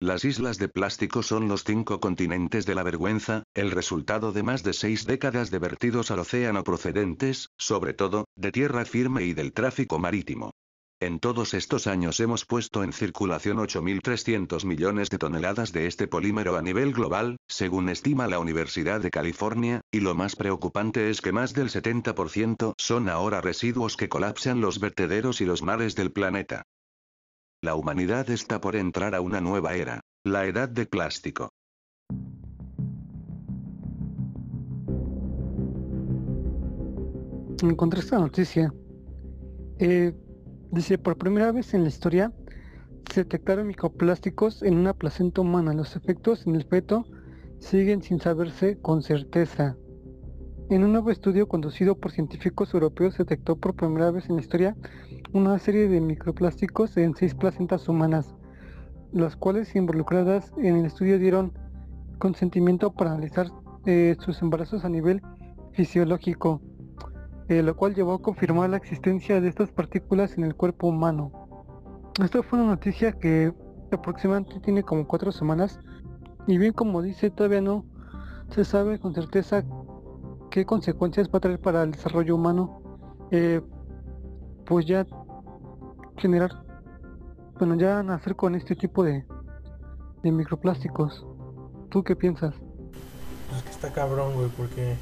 Las islas de plástico son los cinco continentes de la vergüenza, el resultado de más de seis décadas de vertidos al océano procedentes, sobre todo, de tierra firme y del tráfico marítimo. En todos estos años hemos puesto en circulación 8.300 millones de toneladas de este polímero a nivel global, según estima la Universidad de California, y lo más preocupante es que más del 70% son ahora residuos que colapsan los vertederos y los mares del planeta. La humanidad está por entrar a una nueva era, la edad de plástico. Encontré esta noticia. Eh, Dice, por primera vez en la historia se detectaron microplásticos en una placenta humana. Los efectos en el feto siguen sin saberse con certeza. En un nuevo estudio conducido por científicos europeos se detectó por primera vez en la historia una serie de microplásticos en seis placentas humanas, las cuales involucradas en el estudio dieron consentimiento para analizar eh, sus embarazos a nivel fisiológico. Eh, lo cual llevó a confirmar la existencia de estas partículas en el cuerpo humano. Esto fue una noticia que aproximadamente tiene como cuatro semanas y bien como dice todavía no se sabe con certeza qué consecuencias va a traer para el desarrollo humano eh, pues ya generar bueno ya nacer con este tipo de, de microplásticos ¿tú qué piensas? Pues que está cabrón güey porque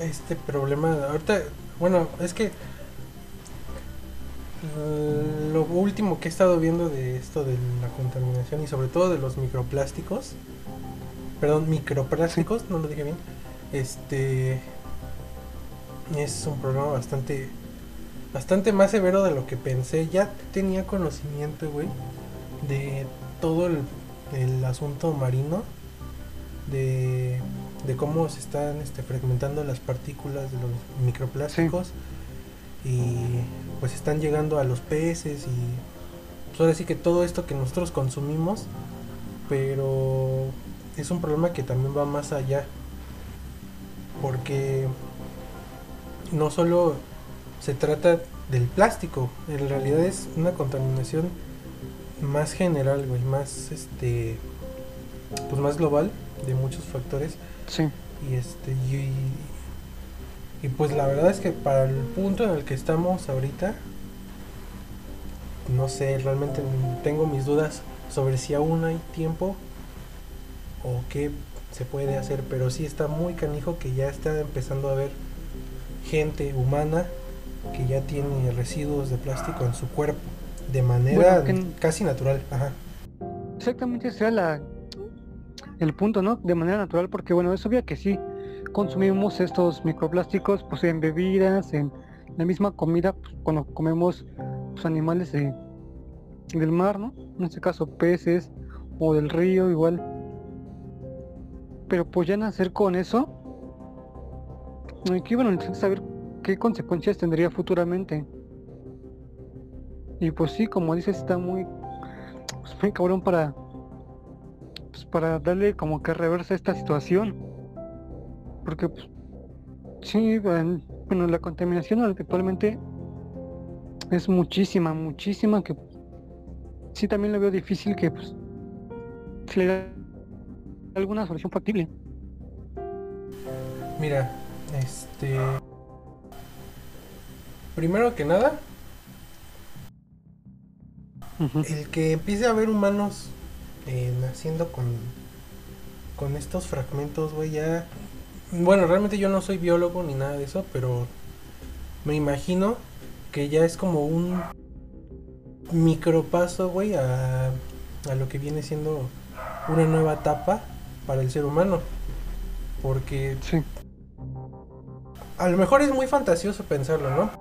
este problema. Ahorita, bueno, es que lo último que he estado viendo de esto de la contaminación y sobre todo de los microplásticos, perdón, microplásticos, no lo dije bien, este es un problema bastante bastante más severo de lo que pensé. Ya tenía conocimiento, güey, de todo el, el asunto marino, de de cómo se están este, fragmentando las partículas de los microplásticos. Y pues están llegando a los peces y pues ahora sí que todo esto que nosotros consumimos pero es un problema que también va más allá. Porque no solo se trata del plástico en realidad es una contaminación más general güey más este pues más global de muchos factores Sí. Y este y, y pues la verdad es que para el punto en el que estamos ahorita no sé, realmente tengo mis dudas sobre si aún hay tiempo o qué se puede hacer, pero sí está muy canijo que ya está empezando a haber gente humana que ya tiene residuos de plástico en su cuerpo de manera casi natural. Ajá. Exactamente, sea la el punto, ¿no? De manera natural, porque bueno, es obvio que sí consumimos estos microplásticos pues en bebidas, en la misma comida, pues, cuando comemos pues, animales de, del mar, ¿no? En este caso peces o del río igual. Pero pues ya nacer con eso, aquí bueno, necesito saber qué consecuencias tendría futuramente. Y pues sí, como dices, está muy, pues, muy cabrón para pues, para darle como que reversa esta situación. Porque pues, sí, bueno, la contaminación actualmente es muchísima, muchísima que sí también lo veo difícil que pues le da alguna solución factible. Mira, este primero que nada el que empiece a haber humanos eh, naciendo con, con estos fragmentos, güey, ya... Bueno, realmente yo no soy biólogo ni nada de eso, pero me imagino que ya es como un micropaso, güey, a, a lo que viene siendo una nueva etapa para el ser humano. Porque... Sí. A lo mejor es muy fantasioso pensarlo, ¿no?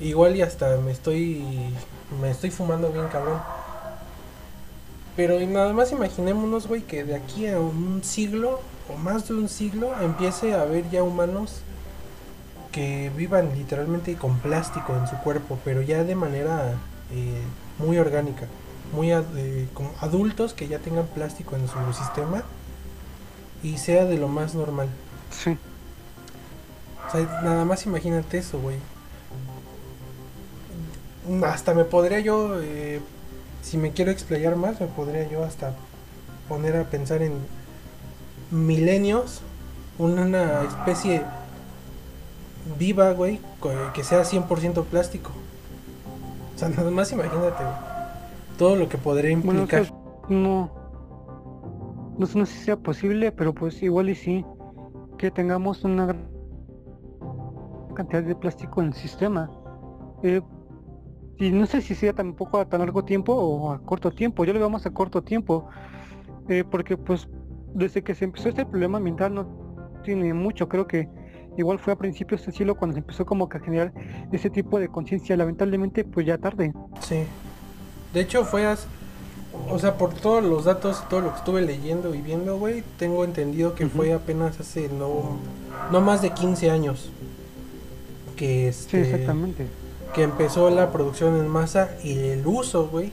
Igual y hasta me estoy... Me estoy fumando bien cabrón. Pero nada más imaginémonos, güey, que de aquí a un siglo o más de un siglo empiece a haber ya humanos que vivan literalmente con plástico en su cuerpo, pero ya de manera eh, muy orgánica, muy eh, adultos que ya tengan plástico en su sistema y sea de lo más normal. Sí. O sea, nada más imagínate eso, güey. Hasta me podría yo eh, si me quiero explayar más, me podría yo hasta poner a pensar en milenios, una especie viva, güey, que sea 100% plástico. O sea, nada más imagínate, todo lo que podría implicar. no, no sé si sea posible, pero pues igual y sí, que tengamos una gran cantidad de plástico en el sistema. Eh, y no sé si sea tampoco a tan largo tiempo o a corto tiempo. Yo lo veo más a corto tiempo. Eh, porque pues desde que se empezó este problema ambiental no tiene mucho. Creo que igual fue a principios de siglo cuando se empezó como que a generar ese tipo de conciencia. Lamentablemente pues ya tarde. Sí. De hecho fue O sea, por todos los datos, todo lo que estuve leyendo y viendo, güey, tengo entendido que fue apenas hace no, no más de 15 años. Que este, sí, exactamente que empezó la producción en masa y el uso, güey,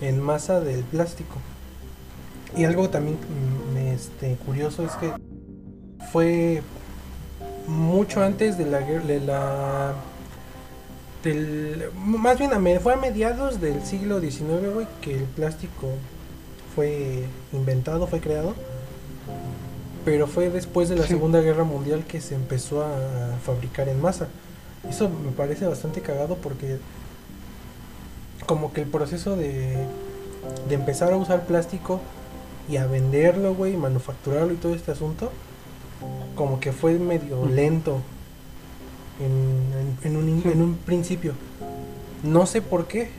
en masa del plástico. Y algo también mm, este, curioso es que fue mucho antes de la de la del, más bien fue a mediados del siglo XIX, güey, que el plástico fue inventado, fue creado. Pero fue después de la Segunda Guerra Mundial que se empezó a fabricar en masa. Eso me parece bastante cagado porque como que el proceso de, de empezar a usar plástico y a venderlo, güey, manufacturarlo y todo este asunto, como que fue medio lento en, un, en un principio. No sé por qué.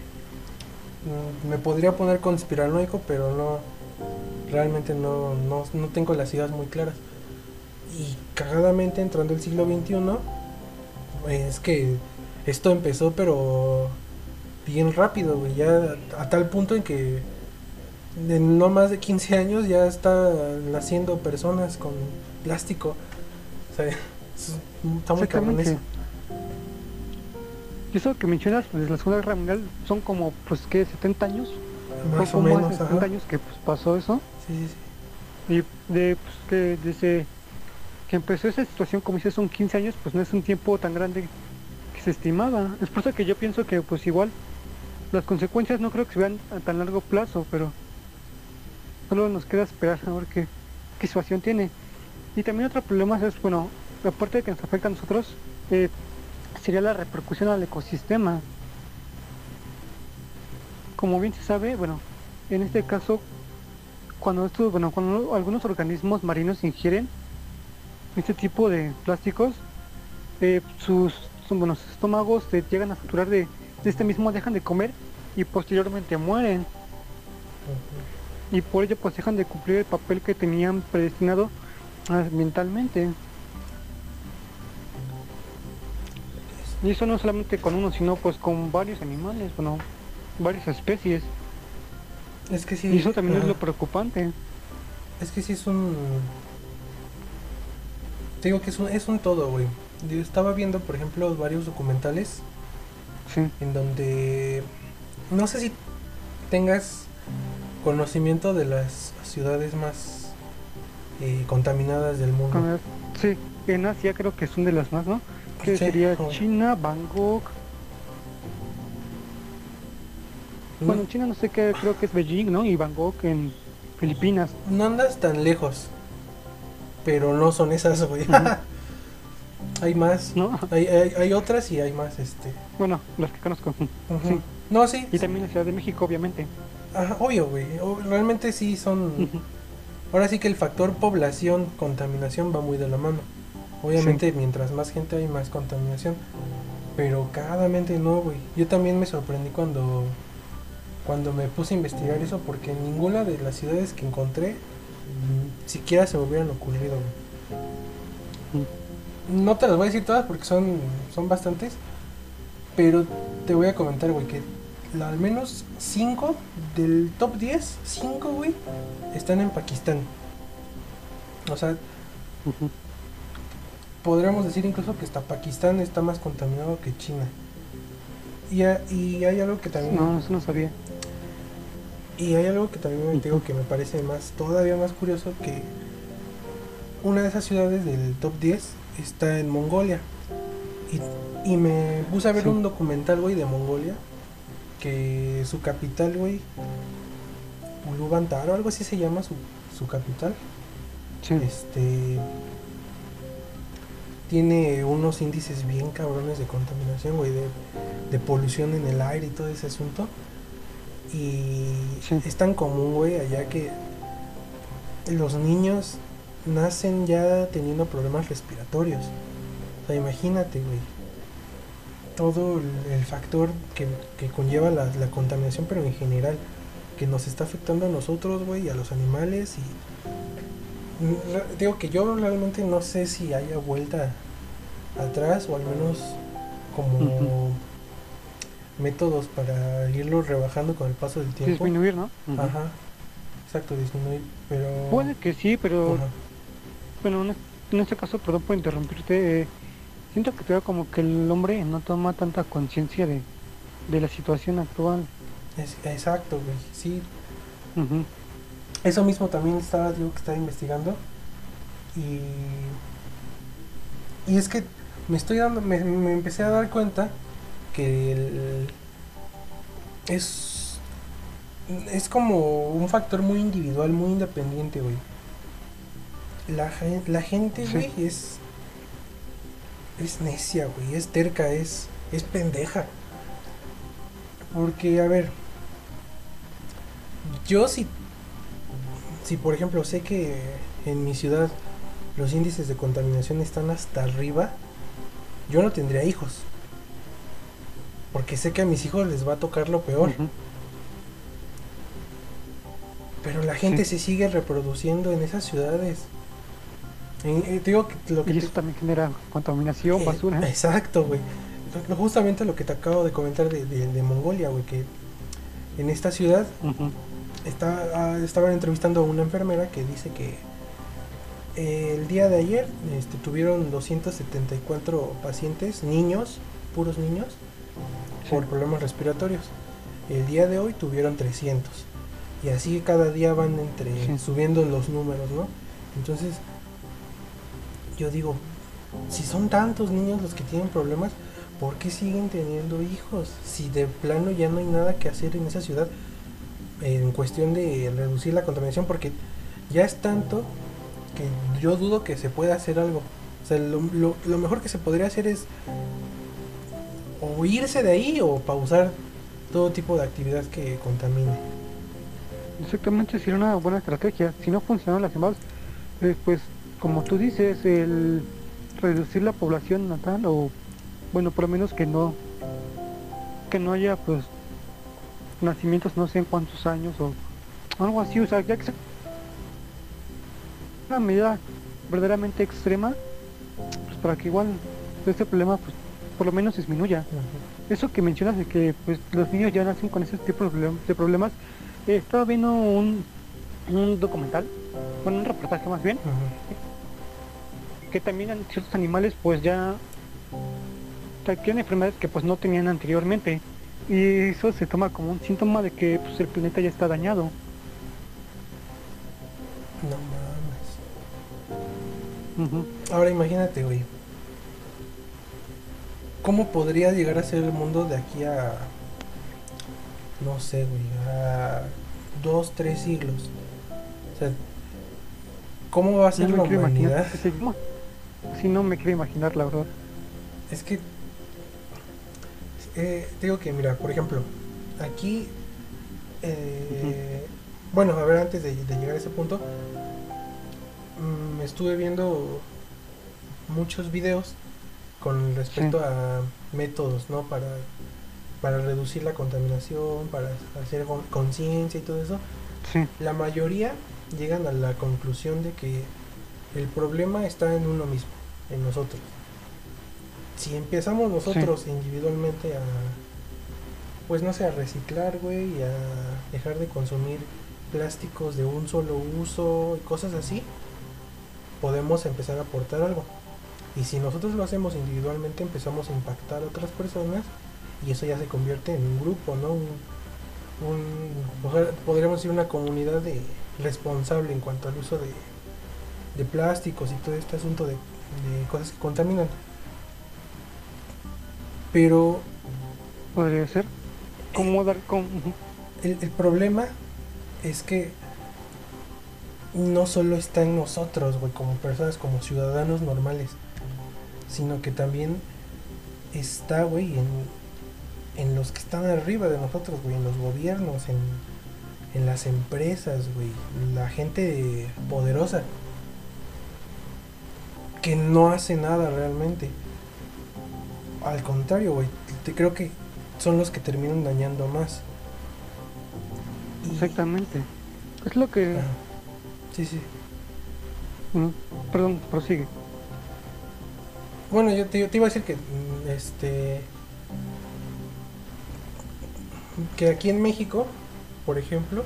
Mm, me podría poner conspiranoico, pero no. Realmente no, no, no tengo las ideas muy claras. Y cagadamente entrando el siglo XXI es que esto empezó, pero bien rápido, güey. Ya a tal punto en que en no más de 15 años ya está naciendo personas con plástico. O sea, está muy cabrón eso. Y eso que mencionas, pues la Segunda Guerra Mundial son como, pues, ¿qué? ¿70 años? Más o menos, 70 años que pues, pasó eso. Sí, sí, sí. Y de, pues, que desde que empezó esa situación, como dices, son 15 años, pues no es un tiempo tan grande que se estimaba. Es por eso que yo pienso que pues igual las consecuencias no creo que se vean a tan largo plazo, pero solo nos queda esperar a ver qué, situación tiene. Y también otro problema es, bueno, aparte de que nos afecta a nosotros, eh, sería la repercusión al ecosistema. Como bien se sabe, bueno, en este caso, cuando estos, bueno, cuando algunos organismos marinos ingieren este tipo de plásticos, eh, sus, buenos estómagos se llegan a saturar de, este mismo, dejan de comer y posteriormente mueren. Y por ello pues dejan de cumplir el papel que tenían predestinado ambientalmente. Y eso no solamente con uno, sino pues con varios animales, bueno, varias especies. Es que sí. Y eso también es lo preocupante. Es que sí es un te digo que es un, es un todo, güey. Yo estaba viendo, por ejemplo, varios documentales. En donde. No sé si tengas conocimiento de las ciudades más eh, contaminadas del mundo. Sí, en Asia creo que son de las más, ¿no? Que sería China, Bangkok. Bueno, China no sé qué, creo que es Beijing, ¿no? Y Bangkok en Filipinas. No andas tan lejos pero no son esas, güey. hay más. ¿No? Hay, hay, otras y hay más, este. Bueno, las que conozco. sí. No, sí. Y también la Ciudad de México, obviamente. Ajá, obvio, güey. Realmente sí son. Ahora sí que el factor población, contaminación va muy de la mano. Obviamente, mientras más gente hay, más contaminación. Pero cagadamente no, güey. Yo también me sorprendí cuando cuando me puse a investigar eso porque en ninguna de las ciudades que encontré siquiera se me hubieran ocurrido. No te las voy a decir todas porque son, son bastantes. Pero te voy a comentar, güey, que al menos 5 del top 10, 5, güey, están en Pakistán. O sea, podríamos decir incluso que hasta Pakistán está más contaminado que China. Y, y hay algo que también... No, eso no sabía. Y hay algo que también me digo que me parece más, todavía más curioso que una de esas ciudades del top 10 está en Mongolia. Y, me puse a ver un documental, güey, de Mongolia. que su capital, güey, Ulubantar o algo así se llama su, su capital. Sí. Este tiene unos índices bien cabrones de contaminación, güey, de, de polución en el aire y todo ese asunto. Y Sí. es tan común, güey, allá que los niños nacen ya teniendo problemas respiratorios. O sea, imagínate, güey. Todo el, factor que, que conlleva la, la contaminación, pero en general, que nos está afectando a nosotros, güey, y a los animales. Y digo que yo realmente no sé si haya vuelta atrás o al menos como. Métodos para irlo rebajando con el paso del tiempo. Disminuir, ¿no? Ajá. Exacto, disminuir, pero Puede que sí, pero bueno, en, es- en este caso, perdón por interrumpirte, eh, siento que todavía como que el hombre no toma tanta conciencia de, de la situación actual. Es- exacto, güey. Sí, eso mismo también estaba, digo, que estaba investigando. Y. Y es que me estoy dando. Me, me empecé a dar cuenta que el- es. Es como un factor muy individual, muy independiente, güey. La, gen- la gente, Sí. es. Es necia, güey. Es terca, es. Es pendeja. Porque, a ver. Yo si si por ejemplo sé que en mi ciudad los índices de contaminación están hasta arriba, yo no tendría hijos. Porque sé que a mis hijos les va a tocar lo peor. Pero la gente Sí. se sigue reproduciendo en esas ciudades. En- eh, digo que lo que Y te- eso también genera contaminación, eh, basura. exacto, güey. Justamente lo que te acabo de comentar de, de- de Mongolia, güey, que en esta ciudad está, ah, estaban entrevistando a una enfermera que dice que eh, el día de ayer este, tuvieron 274 pacientes, niños, puros niños. Por problemas respiratorios. El día de hoy tuvieron 300. Y así cada día van entre Sí. subiendo los números, ¿no? Entonces, yo digo, si son tantos niños los que tienen problemas, ¿por qué siguen teniendo hijos? Si de plano ya no hay nada que hacer en esa ciudad en cuestión de reducir la contaminación, porque ya es tanto que yo dudo que se pueda hacer algo. O sea, lo, lo- lo mejor que se podría hacer es o irse de ahí o pausar todo tipo de actividad que contamine. Exactamente, sería una buena estrategia. Si no funcionan las demás, eh, pues como tú dices, el reducir la población natal o bueno, por lo menos que no que no haya pues nacimientos no sé en cuántos años o algo así, o sea, ya que una medida verdaderamente extrema, pues para que igual este problema pues por lo menos disminuya. Eso que mencionas de que pues los niños ya nacen con ese tipo de problem- de problemas, eh, estaba viendo un, un documental, bueno un reportaje más bien, que también ciertos animales pues ya tienen enfermedades que pues no tenían anteriormente y eso se toma como un síntoma de que pues el planeta ya está dañado. No mames. Ahora imagínate, güey. ¿Cómo podría llegar a ser el mundo de aquí a. No sé, güey. A dos, tres siglos? O sea, ¿cómo va a ser No la me humanidad? Sí, no me quiero imaginar la verdad. Es que. eh, digo que, mira, por ejemplo, aquí. eh, Bueno, a ver, antes de, de llegar a ese punto, mm, estuve viendo muchos videos con respecto a métodos, ¿no? Para, para reducir la contaminación, para hacer con- conciencia y todo eso. Sí, La mayoría llegan a la conclusión de que el problema está en uno mismo, en nosotros. Si empezamos nosotros individualmente a, pues no sé, a reciclar, güey, y a dejar de consumir plásticos de un solo uso y cosas así, podemos empezar a aportar algo. Y si nosotros lo hacemos individualmente, empezamos a impactar a otras personas y eso ya se convierte en un grupo, ¿no? Un, podríamos decir una comunidad de responsable en cuanto al uso de, de plásticos y todo este asunto de, de cosas que contaminan. Pero podría ser. cómo dar con... El, el problema es que no solo está en nosotros, güey, como personas, como ciudadanos normales, sino que también está, güey, en, en los que están arriba de nosotros, güey, en los gobiernos, en, en las empresas, güey, la gente poderosa que no hace nada realmente. Al contrario, güey, te creo que son los que terminan dañando más. Y- Exactamente. Es lo que... Ajá. Sí, sí. Perdón, prosigue. Bueno, yo te, te iba a decir que mm, este que aquí en México, por ejemplo,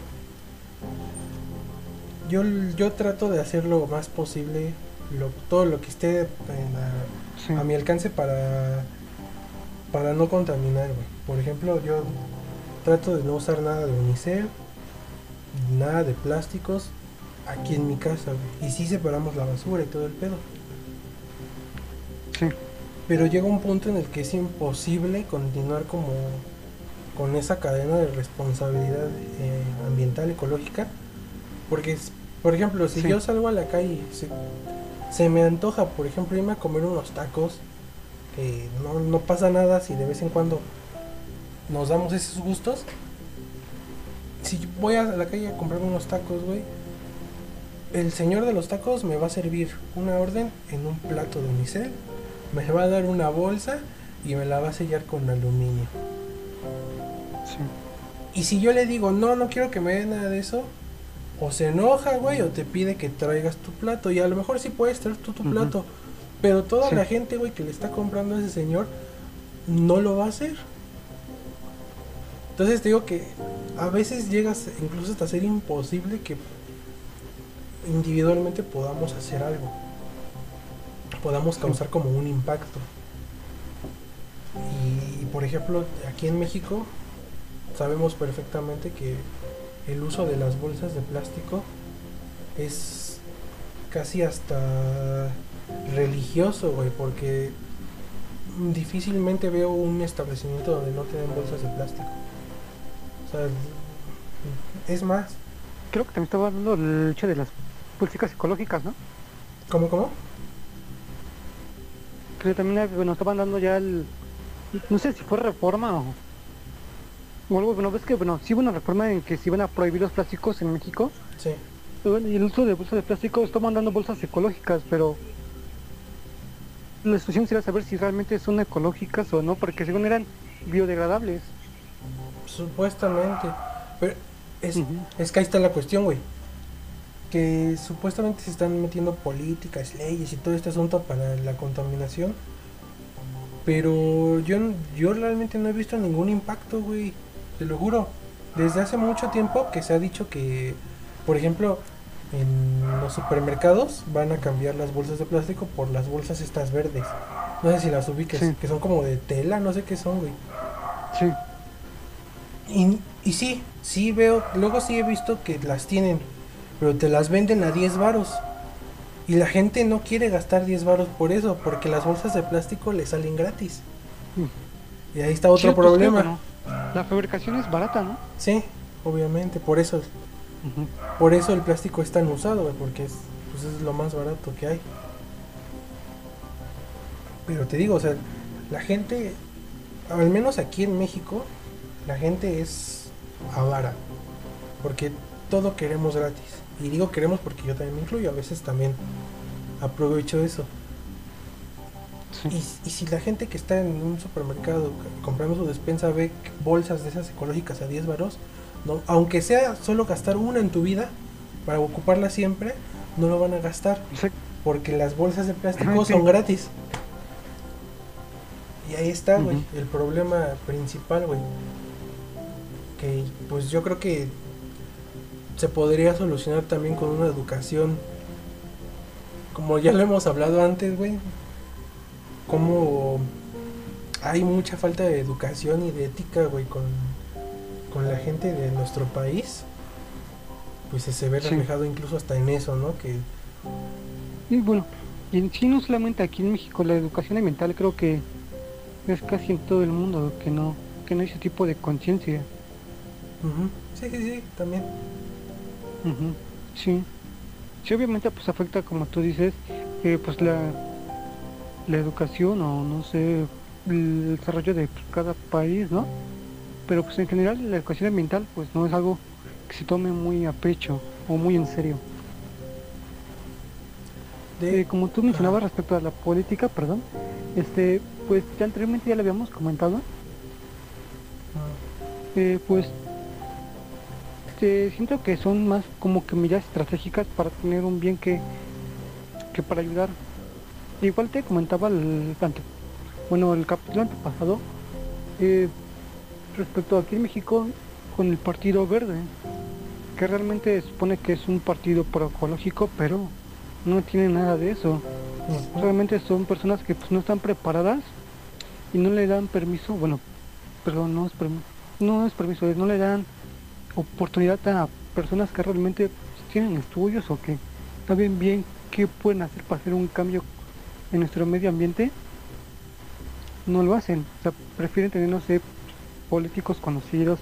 yo, yo trato de hacer lo más posible, lo, todo lo que esté en la- Sí. a mi alcance para para no contaminar, güey. Por ejemplo, yo trato de no usar nada de unicel, nada de plásticos aquí en mi casa, güey. Y sí separamos la basura y todo el pedo. Sí. Pero llega un punto en el que es imposible continuar como con esa cadena de responsabilidad eh, ambiental, ecológica. Porque, por ejemplo, si Sí. yo salgo a la calle, y se, se me antoja, por ejemplo, irme a comer unos tacos, que no, no pasa nada si de vez en cuando nos damos esos gustos. Si yo voy a la calle a comprar unos tacos, güey, el señor de los tacos me va a servir una orden en un plato de unicel, me va a dar una bolsa y me la va a sellar con aluminio. Sí. Y si yo le digo, no, no quiero que me dé nada de eso, o se enoja, güey, o te pide que traigas tu plato. Y a lo mejor sí puedes traer tú tu plato. Pero toda Sí. la gente, güey, que le está comprando a ese señor, no lo va a hacer. Entonces te digo que a veces llegas incluso hasta ser imposible que individualmente podamos hacer algo. Podamos causar como un impacto. Y, por ejemplo, aquí en México sabemos perfectamente que el uso de las bolsas de plástico es casi hasta religioso, güey, porque difícilmente veo un establecimiento donde no tienen bolsas de plástico. O sea, es más, Creo que también estaba hablando del hecho de las políticas ecológicas, ¿no? ¿cómo, cómo? También eh, bueno, estaban dando ya el... No sé si fue reforma o... O algo, bueno, ves que, bueno, sí hubo una reforma en que se iban a prohibir los plásticos en México. Sí, Y el uso de bolsas de plástico, estaban dando bolsas ecológicas, pero... La situación sería saber si realmente son ecológicas o no, porque según eran biodegradables. supuestamente. Pero es, es que ahí está la cuestión, güey. Que supuestamente se están metiendo políticas, leyes y todo este asunto para la contaminación. Pero yo, yo realmente no he visto ningún impacto, güey. Te lo juro. Desde hace mucho tiempo que se ha dicho que, por ejemplo, en los supermercados van a cambiar las bolsas de plástico por las bolsas estas verdes. No sé si las ubiques, Sí. que son como de tela, no sé qué son, güey. Sí. Y, y sí, sí veo, luego sí he visto que las tienen, pero te las venden a 10 varos. Y la gente no quiere gastar 10 varos por eso, porque las bolsas de plástico le salen gratis. Mm. Y ahí está otro Sí, pues, problema. creo que no. La fabricación es barata, ¿no? Sí, obviamente, por eso, por eso el plástico es tan usado, porque es, pues es lo más barato que hay. Pero te digo, o sea, la gente, al menos aquí en México, la gente es avara. Porque todo queremos gratis. Y digo queremos porque yo también me incluyo, a veces también aprovecho eso. Sí. Y, y si la gente que está en un supermercado comprando su despensa ve bolsas de esas ecológicas a 10 varos, no, aunque sea solo gastar una en tu vida para ocuparla siempre, no lo van a gastar Sí. porque las bolsas de plástico sí. son gratis. Y ahí está, güey, el problema principal, güey. Que pues yo creo que se podría solucionar también con una educación. Como ya lo hemos hablado antes, güey. Como hay mucha falta de educación y de ética, güey, con, con la gente de nuestro país. Pues se ve Sí. reflejado incluso hasta en eso, ¿no? Que Y bueno, y en sí no solamente aquí en México, la educación ambiental creo que es casi en todo el mundo que no, que no hay ese tipo de conciencia. Sí, sí, sí, también. Ujú, Sí. Sí, obviamente pues afecta como tú dices, eh, pues la, la educación o no sé, el desarrollo de cada país, ¿no? Pero pues en general la educación ambiental pues no es algo que se tome muy a pecho o muy en serio. De, Eh, como tú mencionabas respecto a la política, perdón, este, pues ya anteriormente ya lo habíamos comentado, Ah, eh, pues eh, siento que son más como que medidas estratégicas para tener un bien que, que para ayudar. Igual te comentaba el ante- bueno el capítulo antepasado eh, respecto a aquí en México con el Partido Verde, que realmente supone que es un partido proecológico, pero no tiene nada de eso. ujú. Solamente son personas que pues no están preparadas y no le dan permiso, bueno, perdón, no es permiso, no es permiso, no le dan oportunidad a personas que realmente tienen estudios o que saben bien qué pueden hacer para hacer un cambio en nuestro medio ambiente. No lo hacen, o sea, prefieren tener, no sé, políticos conocidos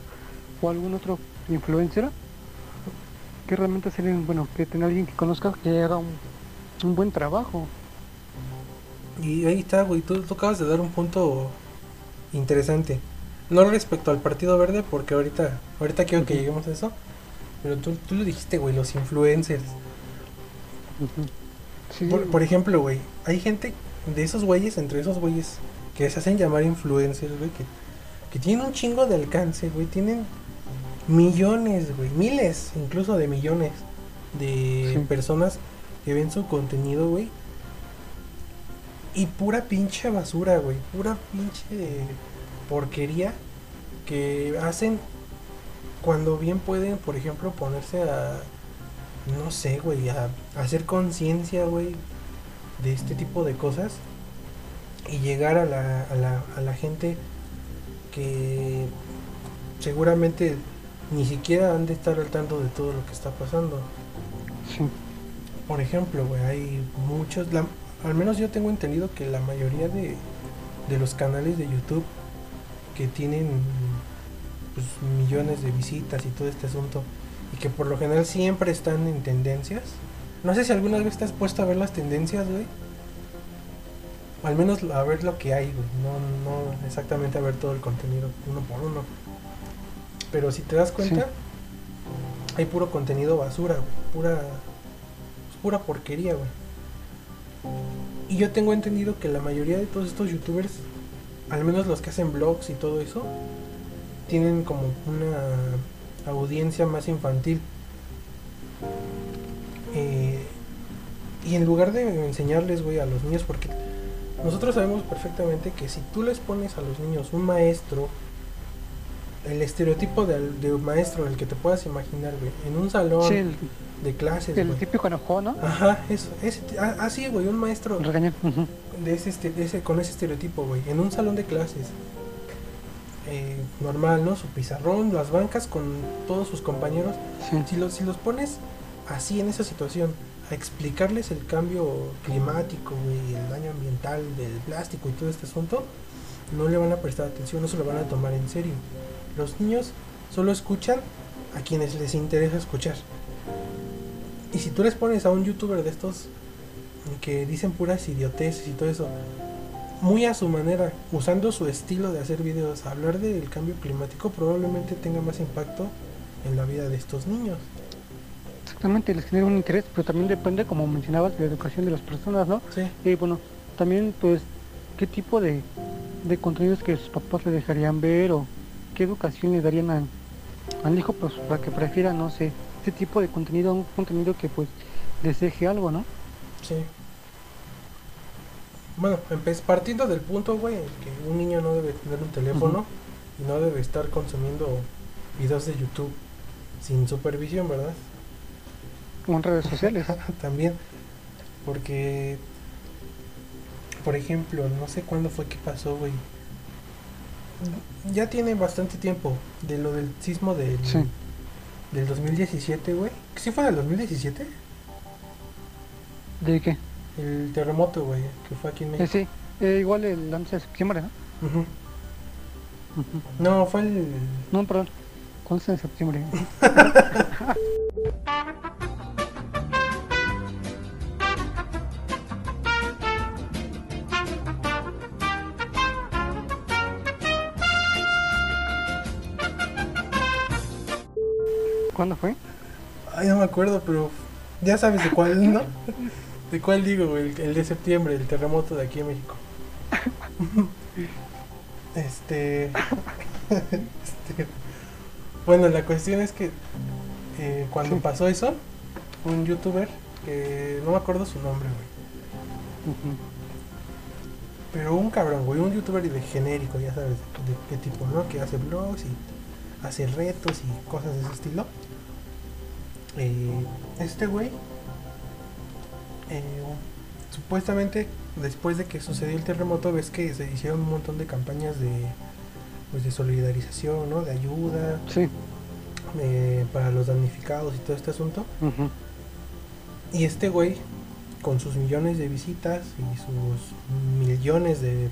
o algún otro influencer que realmente hacer, bueno, que tenga alguien que conozca que haga un, buen trabajo. Y ahí está, güey. Tú, acabas de dar un punto interesante. No respecto al Partido Verde, porque ahorita, ahorita quiero que lleguemos a eso. Pero tú, tú lo dijiste, güey, los influencers. Sí, Por, por ejemplo, güey, hay gente de esos güeyes, entre esos güeyes, que se hacen llamar influencers, güey, que, que tienen un chingo de alcance, güey. Tienen millones, güey, miles, incluso de millones de Sí. personas que ven su contenido, güey. Y pura pinche basura, güey. Pura pinche porquería que hacen cuando bien pueden, por ejemplo, ponerse a, no sé, güey, a, a hacer conciencia, güey, de este tipo de cosas y llegar a la, a la, a la gente que seguramente ni siquiera han de estar al tanto de todo lo que está pasando. sí. Por ejemplo, güey, hay muchos, la- al menos yo tengo entendido que la mayoría de, de los canales de YouTube que tienen pues, millones de visitas y todo este asunto y que por lo general siempre están en tendencias. No sé si alguna vez te has puesto a ver las tendencias, güey. Al menos a ver lo que hay, güey. No, no exactamente a ver todo el contenido uno por uno. Pero si te das cuenta, hay puro contenido basura, güey. Pura, pues, pura porquería, güey. Y yo tengo entendido que la mayoría de todos estos youtubers, al menos los que hacen vlogs y todo eso, tienen como una audiencia más infantil. Eh, y en lugar de enseñarles, güey, a los niños, porque nosotros sabemos perfectamente que si tú les pones a los niños un maestro, el estereotipo de un maestro, el que te puedas imaginar, güey, en un salón de clases, el güey. típico enojón, ¿no? Ajá, eso, ese, ti- ah, ah, sí, güey, un maestro de ese, este- de ese, con ese estereotipo, güey, en un salón de clases. eh, normal, ¿no? Su pizarrón, las bancas con todos sus compañeros. Sí. Si los, si los pones así en esa situación, a explicarles el cambio climático, güey, el daño ambiental del plástico y todo este asunto, no le van a prestar atención, no se lo van a tomar en serio. Los niños solo escuchan a quienes les interesa escuchar. Y si tú les pones a un youtuber de estos que dicen puras idioteces y todo eso, muy a su manera, usando su estilo de hacer videos, hablar del cambio climático probablemente tenga más impacto en la vida de estos niños. Exactamente, les genera un interés, pero también depende, como mencionabas, de la educación de las personas, ¿no? Sí, Y bueno, también pues, ¿qué tipo de, de contenidos que sus papás le dejarían ver o qué educación le darían a- al hijo pues para que prefiera, no sé, este tipo de contenido un contenido que pues les deje algo, ¿no? sí. Bueno, partiendo del punto, güey, que un niño no debe tener un teléfono y no debe estar consumiendo videos de YouTube sin supervisión, ¿verdad? O en redes sociales. También, porque, por ejemplo, no sé cuándo fue que pasó, güey. Ya tiene bastante tiempo de lo del sismo del, Sí. Del 2017, güey. ¿Sí fue del 2017? ¿De qué? El terremoto, güey, que fue aquí en Eh, México. sí, eh, igual el 11 de septiembre, ¿no? Ujú. Ujú. No, fue el... No, perdón. 11 de septiembre. ¿Cuándo fue? Ay, no me acuerdo, pero ya sabes de cuál, ¿no? ¿De cuál digo, güey? El, el de septiembre, el terremoto de aquí en México. Este... este, Bueno, la cuestión es que eh, cuando Sí. pasó eso, un youtuber, que no me acuerdo su nombre, güey. Pero un cabrón, güey, un youtuber de genérico, ya sabes de qué tipo, ¿no? Que hace vlogs y hace retos y cosas de ese estilo. Eh, este güey, eh, supuestamente después de que sucedió el terremoto, ves que se hicieron un montón de campañas de, pues, de solidarización, ¿no? De ayuda Sí. eh, para los damnificados y todo este asunto. Y este güey, con sus millones de visitas y sus millones de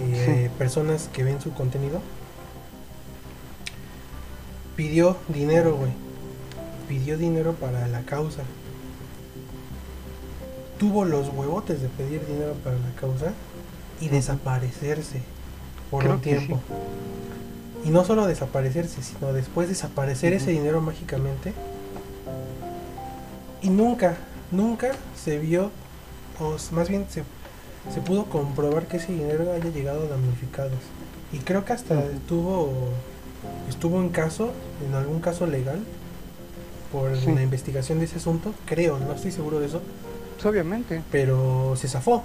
eh, personas que ven su contenido, pidió dinero, güey. Pidió dinero para la causa. Tuvo los huevotes de pedir dinero para la causa y desaparecerse por Creo un tiempo. Y no solo desaparecerse, sino después desaparecer ese dinero mágicamente. Y nunca, nunca se vio, o más bien se, se pudo comprobar que ese dinero haya llegado a damnificados. Y creo que hasta estuvo, estuvo en caso, en algún caso legal, por Sí. la investigación de ese asunto, creo, no estoy seguro de eso, Pues, obviamente. pero se zafó.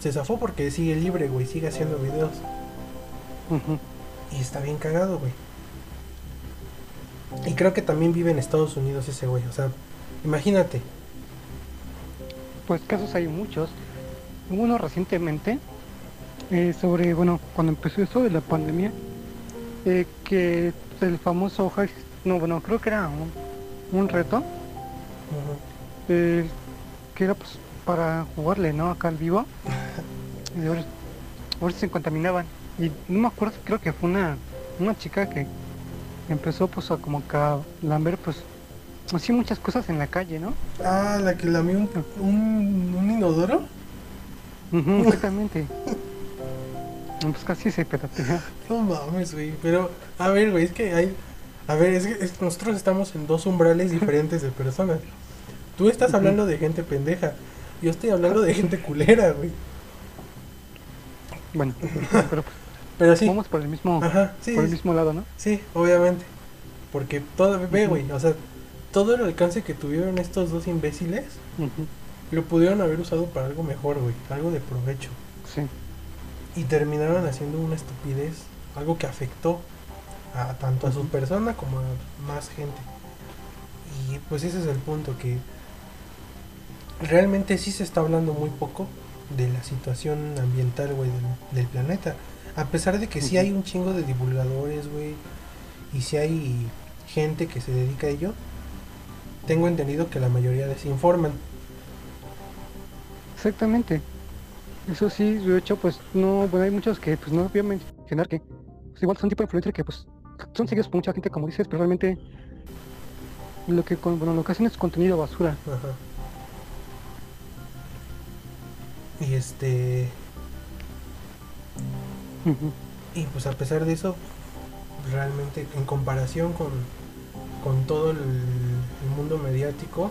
Se zafó porque sigue libre, güey, sigue haciendo videos. Y está bien cagado, güey. Y creo que también vive en Estados Unidos ese güey. O sea, imagínate. Pues casos hay muchos. Hubo uno recientemente eh, sobre, bueno, cuando empezó esto de la pandemia, eh, que el famoso no, bueno, creo que era un, un reto, eh, que era pues para jugarle, ¿no? Acá al vivo. Y a ver, a ver si se contaminaban. Y no me acuerdo, creo que fue una, una chica que empezó pues a como que a lamber pues así muchas cosas en la calle, ¿no? Ah, la que lamió un, un, un inodoro. Exactamente. Pues casi se petatea. No mames, güey. Pero, a ver, güey, es que hay. A ver, es que es- nosotros estamos en dos umbrales diferentes de personas. Tú estás hablando de gente pendeja. Yo estoy hablando de gente culera, güey. Bueno, pero pues, Pero sí. vamos por el mismo, Ajá, sí, por el mismo lado, ¿no? sí, obviamente. Porque todo, ve, güey, o sea, todo el alcance que tuvieron estos dos imbéciles lo pudieron haber usado para algo mejor, güey, algo de provecho. Sí. Y terminaron haciendo una estupidez, algo que afectó a tanto a su persona como a más gente. Y pues ese es el punto, que realmente sí se está hablando muy poco de la situación ambiental, güey, del, del planeta. A pesar de que sí hay un chingo de divulgadores, güey, y sí hay gente que se dedica a ello, tengo entendido que la mayoría desinforman. Exactamente. Eso sí, de hecho, pues no, bueno, hay muchos que pues no voy a mencionar que pues, igual son tipo de influencer que pues son seguidos por mucha gente como dices, pero realmente lo que con- bueno, lo que hacen es contenido basura. Ajá. Y este. Y pues a pesar de eso, realmente en comparación con, con todo el, el mundo mediático,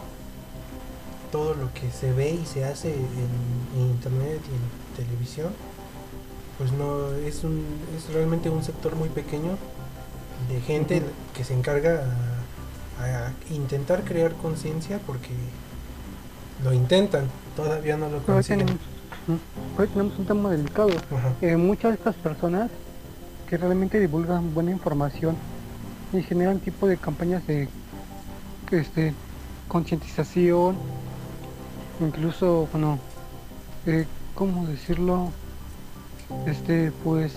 todo lo que se ve y se hace en, en internet y en televisión, pues no es un es realmente un sector muy pequeño de gente que se encarga a, a intentar crear conciencia porque lo intentan, todavía no lo consiguen. hoy tenemos un tema delicado. Eh, muchas de estas personas que realmente divulgan buena información y generan tipo de campañas de este concientización incluso bueno eh, cómo decirlo este pues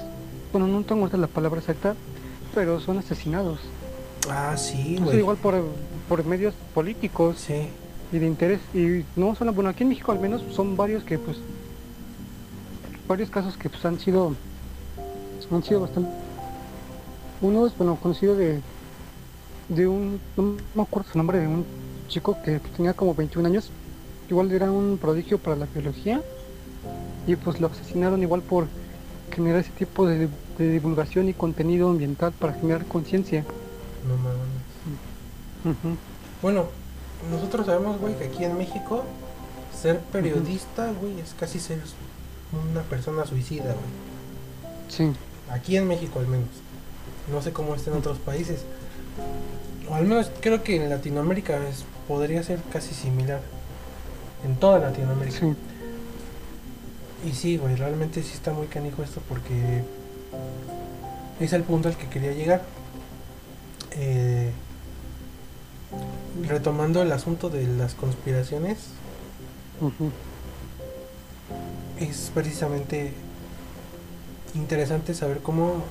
bueno no tengo la palabra exacta pero son asesinados Ah, sí, güey. igual por por medios políticos Sí. y de interés y no solo bueno aquí en México al menos son varios que pues varios casos que pues han sido han sido bastante Uno es, bueno, conocido de, de un, no me acuerdo su nombre, de un chico que tenía como 21 años, igual era un prodigio para la biología, y pues lo asesinaron igual por generar ese tipo de, de divulgación y contenido ambiental para generar conciencia. No mames. Bueno, nosotros sabemos, güey, que aquí en México ser periodista, güey, es casi ser una persona suicida, güey. Sí, Aquí en México al menos. No sé cómo está en otros países. O al menos creo que en Latinoamérica es- podría ser casi similar. En toda Latinoamérica. sí. Y sí, güey, realmente sí está muy canijo esto porque es el punto al que quería llegar. Eh, retomando el asunto de las conspiraciones, es precisamente interesante saber cómo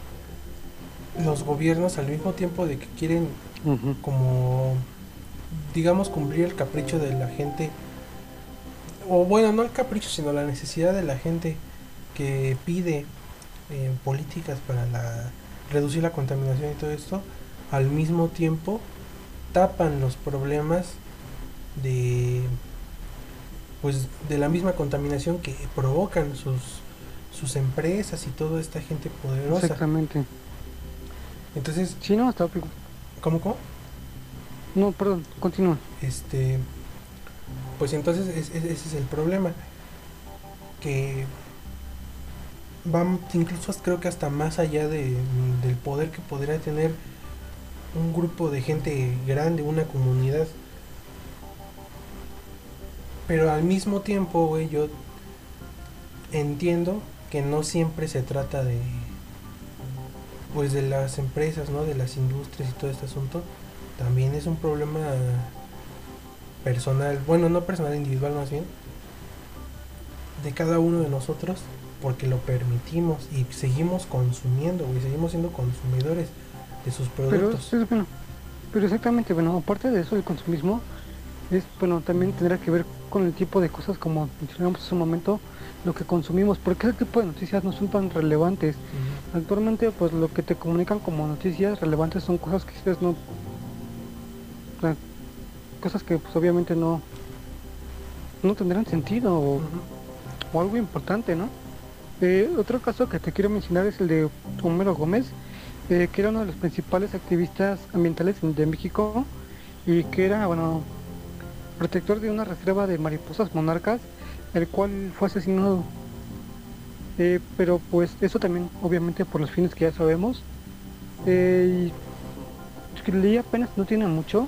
los gobiernos al mismo tiempo de que quieren como digamos cumplir el capricho de la gente o bueno no el capricho sino la necesidad de la gente que pide eh, políticas para la reducir la contaminación y todo esto al mismo tiempo tapan los problemas de pues de la misma contaminación que provocan sus sus empresas y toda esta gente poderosa Exactamente. entonces Sí, no, está... cómo cómo No, perdón, continúa. este pues entonces es- es- ese es el problema que van incluso creo que hasta más allá de- del poder que podría tener un grupo de gente grande una comunidad. Pero al mismo tiempo güey yo entiendo que no siempre se trata de pues de las empresas no de las industrias y todo este asunto. También es un problema personal, bueno, no personal, individual más bien, de cada uno de nosotros, porque lo permitimos y seguimos consumiendo, güey, seguimos siendo consumidores de sus Pero productos. es bueno, pero exactamente, bueno, aparte de eso, el consumismo es, bueno, también tendrá que ver con el tipo de cosas como mencionamos hace un momento, lo que consumimos, porque ese tipo de noticias no son tan relevantes. Actualmente, pues lo que te comunican como noticias relevantes son cosas que quizás no, cosas que pues obviamente no, no tendrán sentido o, algo importante, ¿no? Eh, otro caso que te quiero mencionar es el de Homero Gómez, eh, que era uno de los principales activistas ambientales de México y que era, bueno, protector de una reserva de mariposas monarcas, el cual fue asesinado. Eh, pero pues eso también, obviamente, por los fines que ya sabemos. Y que leí apenas, no tiene mucho,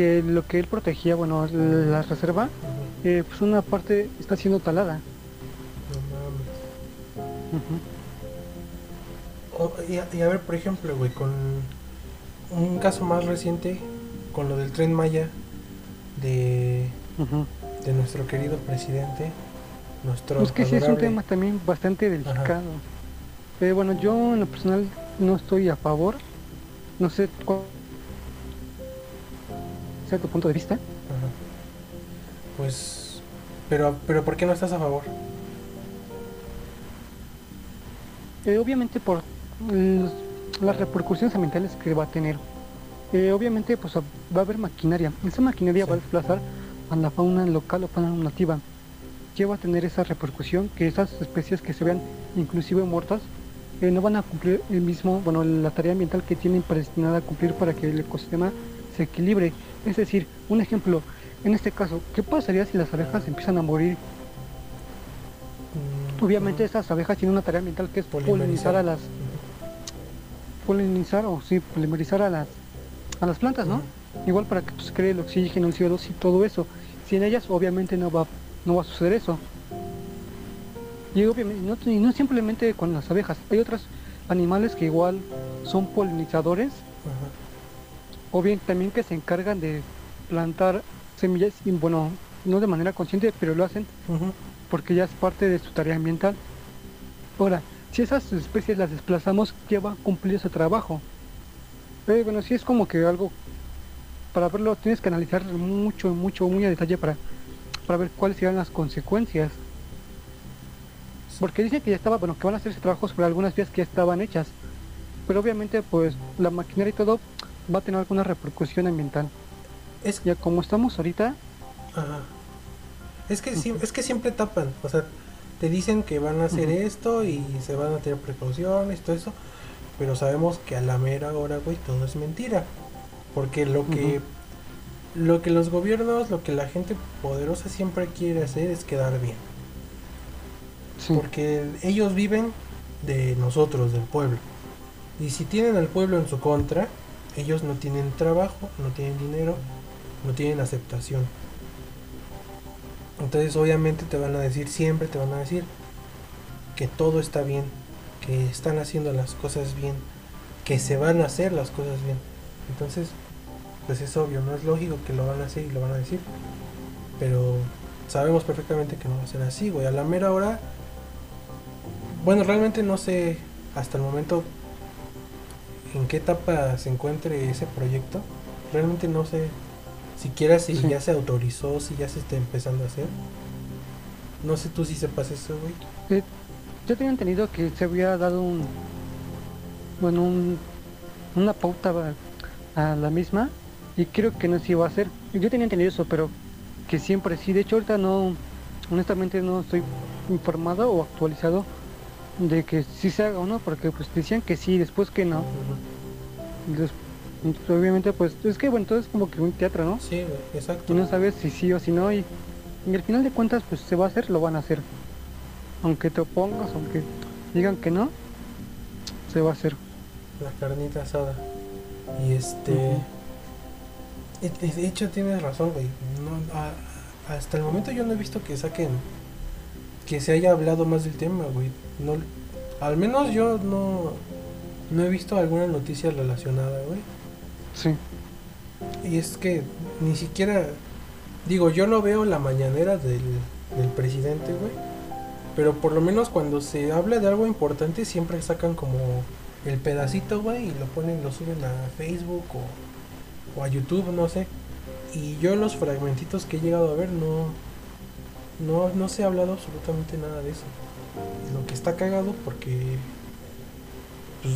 que lo que él protegía, bueno, la reserva, eh, pues una parte está siendo talada. No mames. Y, a, y a ver, por ejemplo, güey, con un caso más reciente, con lo del tren Maya de, de nuestro querido presidente, nuestro Es que sí es un adorable- tema también bastante delicado. Eh, bueno, yo en lo personal no estoy a favor. No sé cuál sea tu punto de vista. Ajá. Pues, pero, pero ¿por qué no estás a favor? Eh, obviamente por los- las repercusiones ambientales que va a tener. Eh, obviamente pues va a haber maquinaria. Esa maquinaria va a desplazar a la fauna local o fauna nativa. Que va a tener esa repercusión que esas especies que se vean inclusive muertas eh, no van a cumplir el mismo, bueno, la tarea ambiental que tienen predestinada a cumplir para que el ecosistema se equilibre. Es decir, un ejemplo, en este caso, ¿qué pasaría si las abejas empiezan a morir Mm, Obviamente estas abejas tienen una tarea ambiental que es polinizar a las polinizar o sí, polimerizar a las a las plantas, ¿no? Igual para que pues, cree el oxígeno, el CO2 y todo eso. Sin ellas obviamente no va no va a suceder eso. Y obviamente no, y no simplemente con las abejas, hay otros animales que igual son polinizadores Ajá. O bien también que se encargan de plantar semillas y bueno, no de manera consciente, pero lo hacen porque ya es parte de su tarea ambiental. Ahora, si esas especies las desplazamos, ¿qué va a cumplir ese trabajo? Eh, bueno, sí es como que algo, para verlo tienes que analizar mucho, mucho, muy a detalle para, para ver cuáles serán las consecuencias. Porque dicen que ya estaba, bueno, que van a hacer ese trabajo sobre algunas vías que ya estaban hechas. pero obviamente pues la maquinaria y todo va a tener alguna repercusión ambiental. Es, Ya como estamos ahorita, ajá. es, que, sí- es que siempre tapan, o sea, te dicen que van a hacer esto y se van a tener precauciones, todo eso, pero sabemos que a la mera hora, güey, todo es mentira. Porque lo que, lo que los gobiernos, lo que la gente poderosa siempre quiere hacer es quedar bien. sí, Porque ellos viven de nosotros, del pueblo. Y si tienen al pueblo en su contra, ellos no tienen trabajo, no tienen dinero, no tienen aceptación. Entonces obviamente te van a decir, siempre te van a decir que todo está bien, que están haciendo las cosas bien, que se van a hacer las cosas bien. Entonces, pues es obvio, no es lógico que lo van a hacer y lo van a decir. Pero sabemos perfectamente que no va a ser así, güey. A la mera hora bueno, realmente no sé hasta el momento en qué etapa se encuentre ese proyecto. Realmente no sé siquiera si Sí. ya se autorizó, si ya se está empezando a hacer. No sé tú si sepas eso, güey. yo tenía entendido que se había dado un, bueno, un, una pauta a, a la misma y creo que no se iba a hacer. Yo tenía entendido eso, pero que siempre sí. De hecho, ahorita no, honestamente no estoy informado o actualizado de que sí se haga o no, porque pues decían que sí, después que no. Entonces, obviamente, pues es que bueno, todo es como que un teatro, ¿no? Sí, exacto. Y no sabes si sí o si no, y, y al final de cuentas, pues se va a hacer, lo van a hacer. Aunque te opongas, aunque digan que no, se va a hacer. La carnita asada. Y este. De hecho, tienes razón, güey. No, a- hasta el momento yo no he visto que saquen. Que se haya hablado más del tema, güey. No, al menos yo no. No he visto alguna noticia relacionada, güey. Sí, Y es que ni siquiera. Digo, yo no veo la mañanera del, del presidente, güey. Pero por lo menos cuando se habla de algo importante, siempre sacan como el pedacito, güey, y lo ponen, lo suben a Facebook o, o a YouTube, no sé. Y yo los fragmentitos que he llegado a ver no, no, no se ha hablado absolutamente nada de eso. Lo que está cagado porque, pues,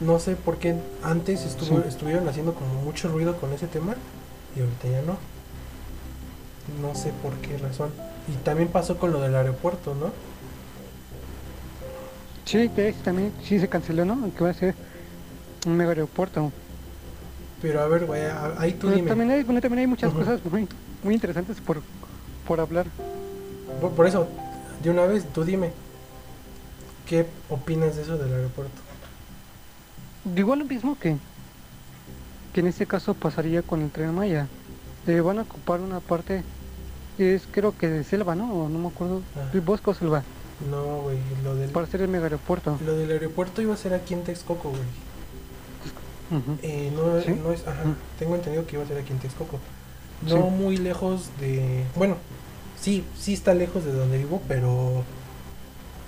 no sé por qué antes estuvo, Sí. estuvieron haciendo como mucho ruido con ese tema y ahorita ya no. No sé por qué razón. Y también pasó con lo del aeropuerto, ¿no? sí, que también sí se canceló, ¿no? Que va a ser un mega aeropuerto. Pero a ver, güey, a- ahí tú Pero dime. también hay, bueno, también hay muchas cosas muy, muy interesantes por, por hablar. Por, por eso, de una vez, tú dime. ¿Qué opinas de eso del aeropuerto? Igual lo mismo que, que en este caso pasaría con el tren Maya. Eh, van a ocupar una parte, es creo que de selva, ¿no? No me acuerdo, Ah. bosque o selva, No, güey, lo del, para hacer el mega aeropuerto. lo del aeropuerto iba a ser aquí en Texcoco, güey. Eh, no, ¿Sí? no es, ajá, Mm. tengo entendido que iba a ser aquí en Texcoco. No Sí. muy lejos de, bueno, sí, sí está lejos de donde vivo, pero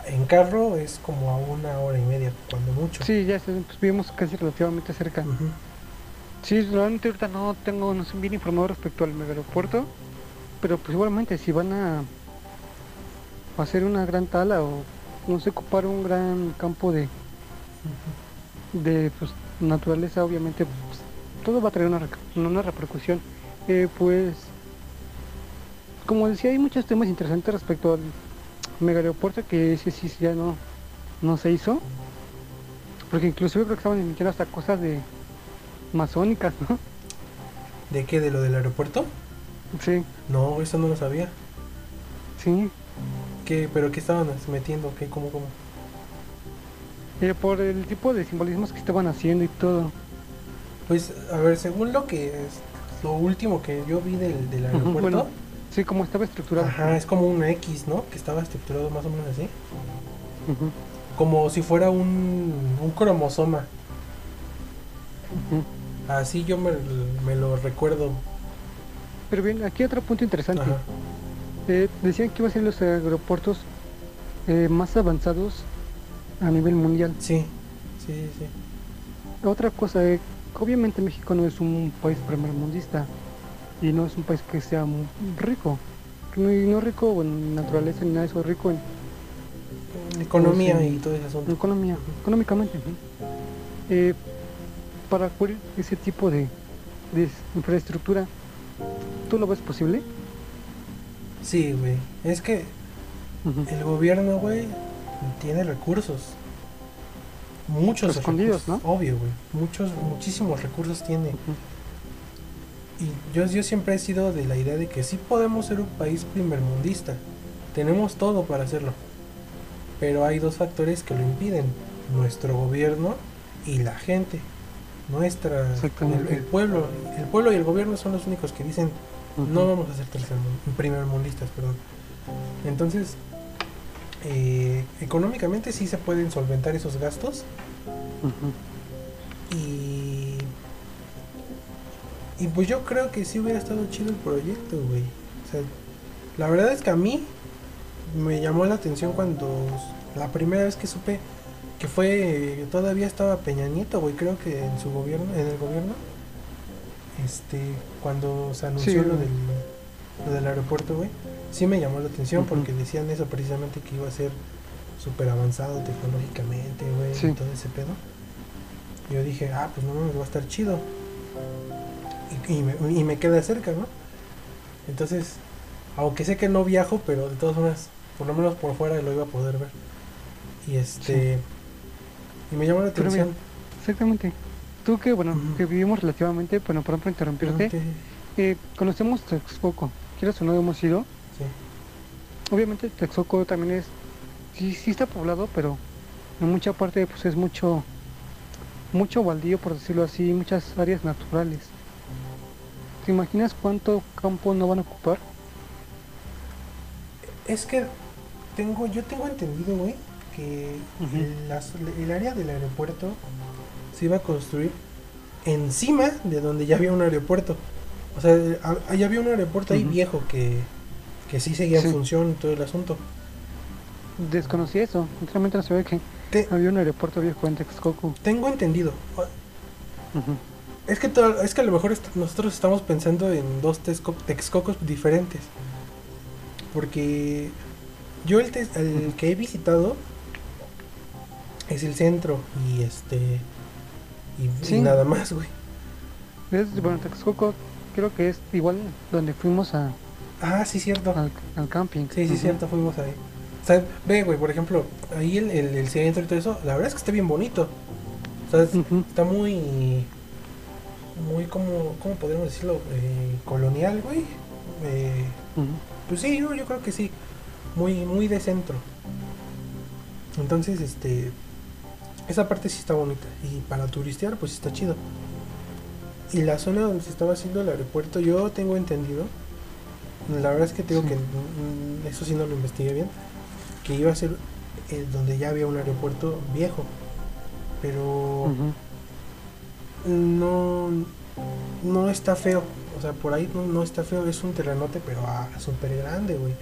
en carro es como a una hora y media, cuando mucho. Sí, ya pues, vivimos casi relativamente cerca. Ujú. Sí, realmente ahorita no tengo, no soy bien informado respecto al mega aeropuerto, pero pues igualmente si van a hacer una gran tala o no sé, ocupar un gran campo de, de pues, naturaleza, obviamente pues, todo va a traer una, una repercusión. Eh, pues, como decía, hay muchos temas interesantes respecto al mega aeropuerto que ese sí ya no, no se hizo, porque inclusive creo que estaban emitiendo hasta cosas de masónicas, ¿no? ¿De qué? ¿De lo del aeropuerto? Sí, No, eso no lo sabía. sí. ¿Qué, ¿Pero qué estaban metiendo? ¿Qué? ¿Cómo, cómo? Eh, por el tipo de simbolismos que estaban haciendo y todo. Pues, a ver, según lo que es lo último que yo vi del, del aeropuerto, bueno, sí, como estaba estructurado. ajá, es como una X, ¿no? Que estaba estructurado más o menos así. Como si fuera un, un cromosoma. ujú. Así yo me, me lo recuerdo. Pero bien, aquí otro punto interesante. Ajá. Eh, decían que iba a ser los aeropuertos eh, más avanzados a nivel mundial. Sí, sí, sí. Otra cosa, eh, obviamente México no es un país primermundista y no es un país que sea muy rico. No, no rico en naturaleza ni nada de eso, rico en, Economía sí. y todo ese asunto. economía, económicamente. eh, para cubrir ese tipo de, de infraestructura, ¿tú lo ves posible? Sí, güey. Es que el gobierno, güey, tiene recursos. Muchos Escondidos, recursos, Obvio, güey. Muchos, muchísimos recursos tiene. Y yo, yo siempre he sido de la idea de que sí podemos ser un país primermundista. Tenemos todo para hacerlo. Pero hay dos factores que lo impiden. Nuestro gobierno y la gente. Nuestra... El, el pueblo. El pueblo y el gobierno son los únicos que dicen no vamos a ser tercer primermundistas, perdón. Entonces, eh, económicamente sí se pueden solventar esos gastos y y pues yo creo que sí hubiera estado chido el proyecto, güey. O sea, la verdad es que a mí me llamó la atención cuando la primera vez que supe que fue todavía estaba Peña Nieto, güey, creo que en su gobierno, en el gobierno, este, cuando se anunció Sí, lo del lo del aeropuerto, güey, sí me llamó la atención porque decían eso precisamente que iba a ser súper avanzado tecnológicamente, güey, Sí. y todo ese pedo. Yo dije, ah, pues no mames, va a estar chido. Y, y me, y me queda cerca, ¿no? Entonces, aunque sé que no viajo, pero de todas formas, por lo menos por fuera lo iba a poder ver. Y este. Y me llamó la Pero atención. Exactamente. Tú que, bueno, que vivimos relativamente, bueno, perdón por interrumpirte, eh, conocemos Texcoco. ¿Quieres o no hemos ido? sí. Obviamente Texcoco también es, sí, sí está poblado, pero en mucha parte pues es mucho, mucho baldío por decirlo así, muchas áreas naturales. ¿Te imaginas cuánto campo no van a ocupar? Es que tengo, yo tengo entendido, güey, que el, las- el área del aeropuerto se iba a construir encima de donde ya había un aeropuerto. O sea, a- ahí había un aeropuerto ahí viejo que, que sí seguía en función y todo el asunto. Desconocí eso, sinceramente no sabía que Te- había un aeropuerto viejo en Texcoco. tengo entendido. Ujú. Es que, to- es que a lo mejor est- nosotros estamos pensando en dos Texco- Texcocos diferentes. Porque yo el, el que he visitado es el centro y este y, nada más, güey. Es, bueno, Texcoco creo que es igual donde fuimos a, Ah, sí, cierto. al, al camping. Sí, sí, cierto, fuimos ahí. O sea, ve, güey, por ejemplo, ahí el, el, el centro y todo eso, la verdad es que está bien bonito. O sea, es- está muy, muy como, ¿cómo podríamos decirlo? Eh, colonial, güey. Eh. Pues sí, yo, yo creo que sí. Muy, muy de centro. Entonces, este. Esa parte sí está bonita. Y para turistear, pues está chido. Y la zona donde se estaba haciendo el aeropuerto, yo tengo entendido. La verdad es que tengo Sí. que. mm, Eso sí no lo investigué bien. Que iba a ser eh, donde ya había un aeropuerto viejo. Pero. No no está feo o sea por ahí no, no está feo es un terrenote pero ah, súper grande güey.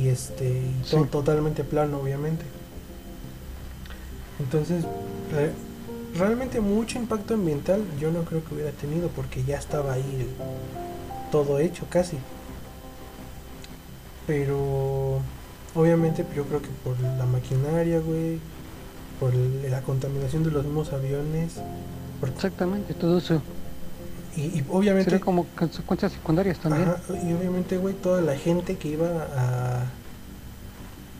Y este y Sí. to- totalmente plano obviamente. Entonces re- realmente mucho impacto ambiental yo no creo que hubiera tenido porque ya estaba ahí todo hecho casi. Pero obviamente yo creo que por la maquinaria güey por la contaminación de los mismos aviones Exactamente, todo eso. y, y obviamente Sería como consecuencias secundarias también. Ajá, y obviamente, güey, toda la gente que iba a,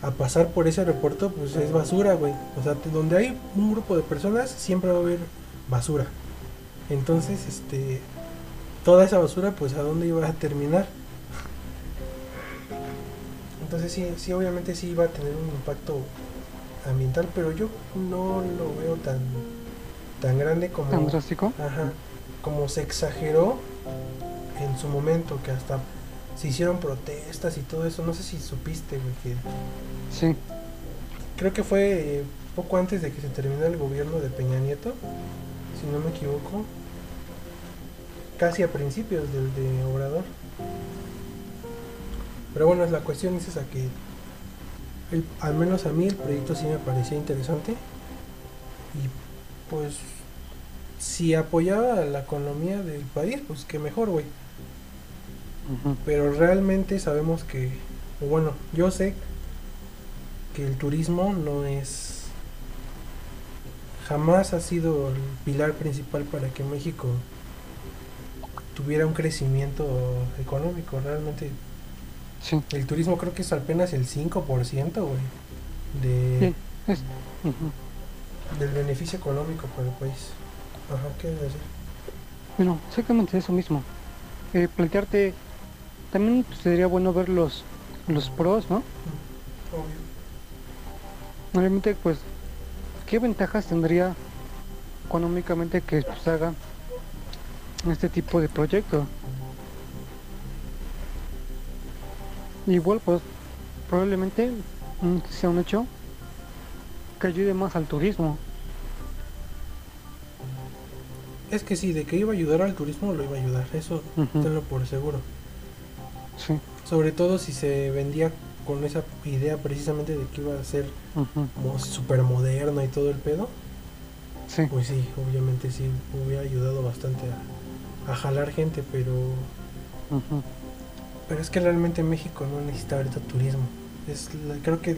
a pasar por ese aeropuerto, pues es basura, güey. O sea, donde hay un grupo de personas, siempre va a haber basura. Entonces, este, toda esa basura, pues, ¿a dónde iba a terminar? Entonces, sí, sí, obviamente sí iba a tener un impacto ambiental, pero yo no lo veo tan, tan grande como... Tan drástico. Ajá. Como se exageró en su momento, que hasta se hicieron protestas y todo eso. No sé si supiste, güey, que Sí. creo que fue eh, poco antes de que se terminara el gobierno de Peña Nieto, si no me equivoco. Casi a principios del de Obrador. Pero bueno, la cuestión es esa que el- al menos a mí el proyecto sí me parecía interesante. Y pues si apoyaba a la economía del país, pues que mejor, güey. Pero realmente sabemos que, bueno, yo sé que el turismo no es jamás ha sido el pilar principal para que México tuviera un crecimiento económico. Realmente Sí. el turismo creo que es apenas el 5%, güey, de, Sí. Del beneficio económico para el país. Ajá, ¿qué decir? Bueno, exactamente eso mismo. Eh, plantearte, también pues, sería bueno ver los, los pros, ¿no? Obvio. Obviamente, pues, ¿qué ventajas tendría económicamente que pues, haga este tipo de proyecto? Igual, pues, probablemente mm, sea un hecho que ayude más al turismo. Es que sí, de que iba a ayudar al turismo lo iba a ayudar, eso Ujú. tenlo por seguro. Sí. Sobre todo si se vendía con esa idea precisamente de que iba a ser ujú, como súper moderno y todo el pedo, Sí. pues sí, obviamente sí hubiera ayudado bastante a, a jalar gente, pero pero es que realmente México no necesita ahorita turismo. Es la- creo que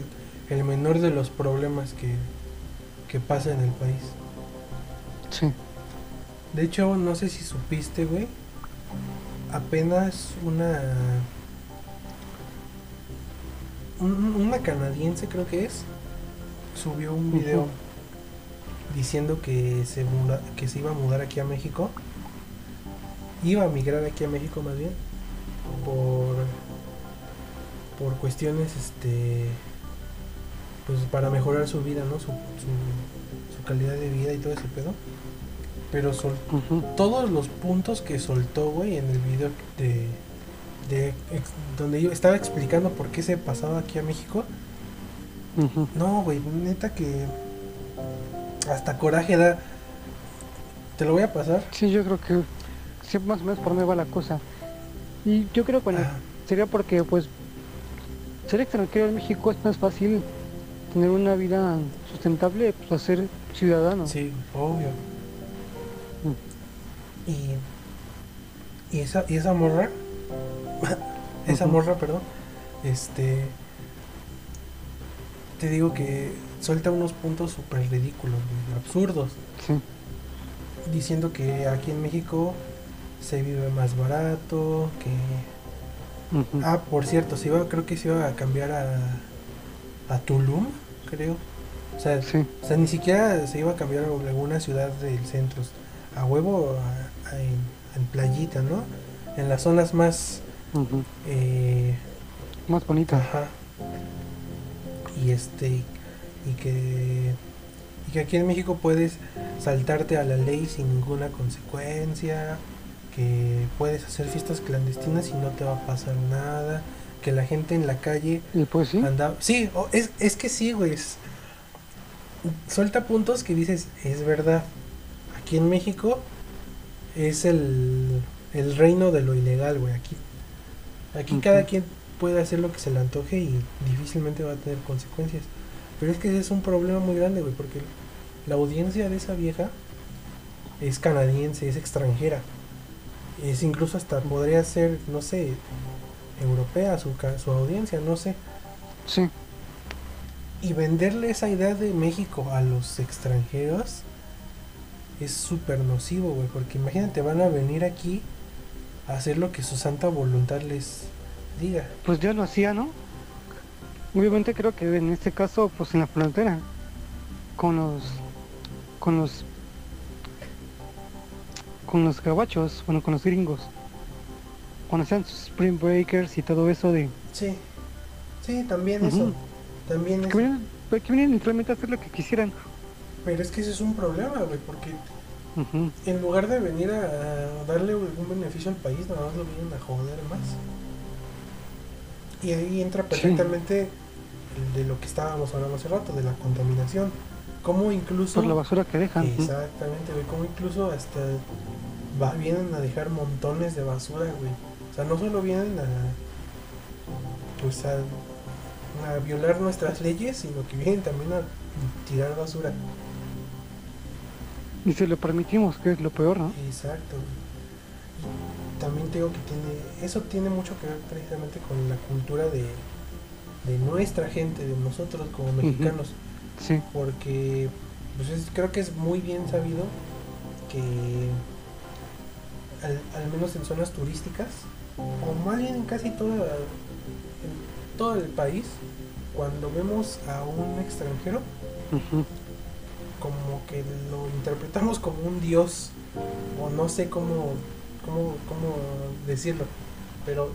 el, menor de los problemas que, que pasa en el país. Sí. De hecho, no sé si supiste, güey. Apenas una. un- una canadiense, creo que es. Subió un video diciendo que se, muda- que se iba a mudar aquí a México. Iba a migrar aquí a México, más bien. Por. por cuestiones, este. Pues para mejorar su vida, ¿no? Su, su, su calidad de vida y todo ese pedo. Pero sol- todos los puntos que soltó, güey, en el video de, de ex- donde yo estaba explicando por qué se pasaba aquí a México. No, güey, neta que hasta coraje da. Te lo voy a pasar. Sí, yo creo que sí, más o menos por dónde va la cosa. Y yo creo que bueno, Ah, sería porque pues ser extranjero en México es más fácil tener una vida sustentable pues a ser ciudadano. sí, obvio. Y, y esa y esa morra, esa morra, perdón, este, te digo que suelta unos puntos súper ridículos, absurdos. Sí. diciendo que aquí en México se vive más barato, que... Ah, por cierto, se iba, creo que se iba a cambiar a, a Tulum, creo. O sea, Sí. o sea, ni siquiera se iba a cambiar a alguna ciudad del centro. A huevo a- a- en, en playita, ¿no? En las zonas más... Eh, Más bonita. Ajá. Y este y que y que aquí en México puedes saltarte a la ley sin ninguna consecuencia, que puedes hacer fiestas clandestinas y no te va a pasar nada, que la gente en la calle Y pues sí. es, es que sí, güey. es- Suelta puntos que dices, es verdad. Aquí en México es el, el reino de lo ilegal, güey. Aquí, aquí cada quien puede hacer lo que se le antoje y difícilmente va a tener consecuencias. Pero es que ese es un problema muy grande, güey, porque la audiencia de esa vieja es canadiense, es extranjera. Es incluso hasta podría ser, no sé, europea su, su audiencia, no sé. Sí. Y venderle esa idea de México a los extranjeros es súper nocivo, güey, porque imagínate, van a venir aquí a hacer lo que su santa voluntad les diga. Pues ya lo hacía, ¿no? Obviamente creo que en este caso, pues en la frontera, con los, con los, con los gabachos, bueno, con los gringos, cuando sus Spring Breakers y todo eso de, Sí, sí, también eso. También que eso. vienen, que vienen literalmente a hacer lo que quisieran. Pero es que ese es un problema, güey, porque en lugar de venir a, darle algún beneficio al país, nada más lo vienen a joder más. Y ahí entra perfectamente el de lo que estábamos hablando hace rato, de la contaminación. Cómo incluso... Por la basura que dejan. Exactamente, güey. Como incluso hasta va, vienen a dejar montones de basura, güey. O sea, no solo vienen a. Pues a, a violar nuestras leyes, sino que vienen también a tirar basura. Y se lo permitimos, que es lo peor, ¿no? Exacto. Y también tengo que tiene. Eso tiene mucho que ver precisamente con la cultura de, de nuestra gente, de nosotros como mexicanos. Sí. porque pues es- creo que es muy bien sabido que al, al menos en zonas turísticas, o más bien en casi toda, en todo el país, cuando vemos a un extranjero, como que lo interpretamos como un dios, o no sé cómo, cómo, cómo decirlo, pero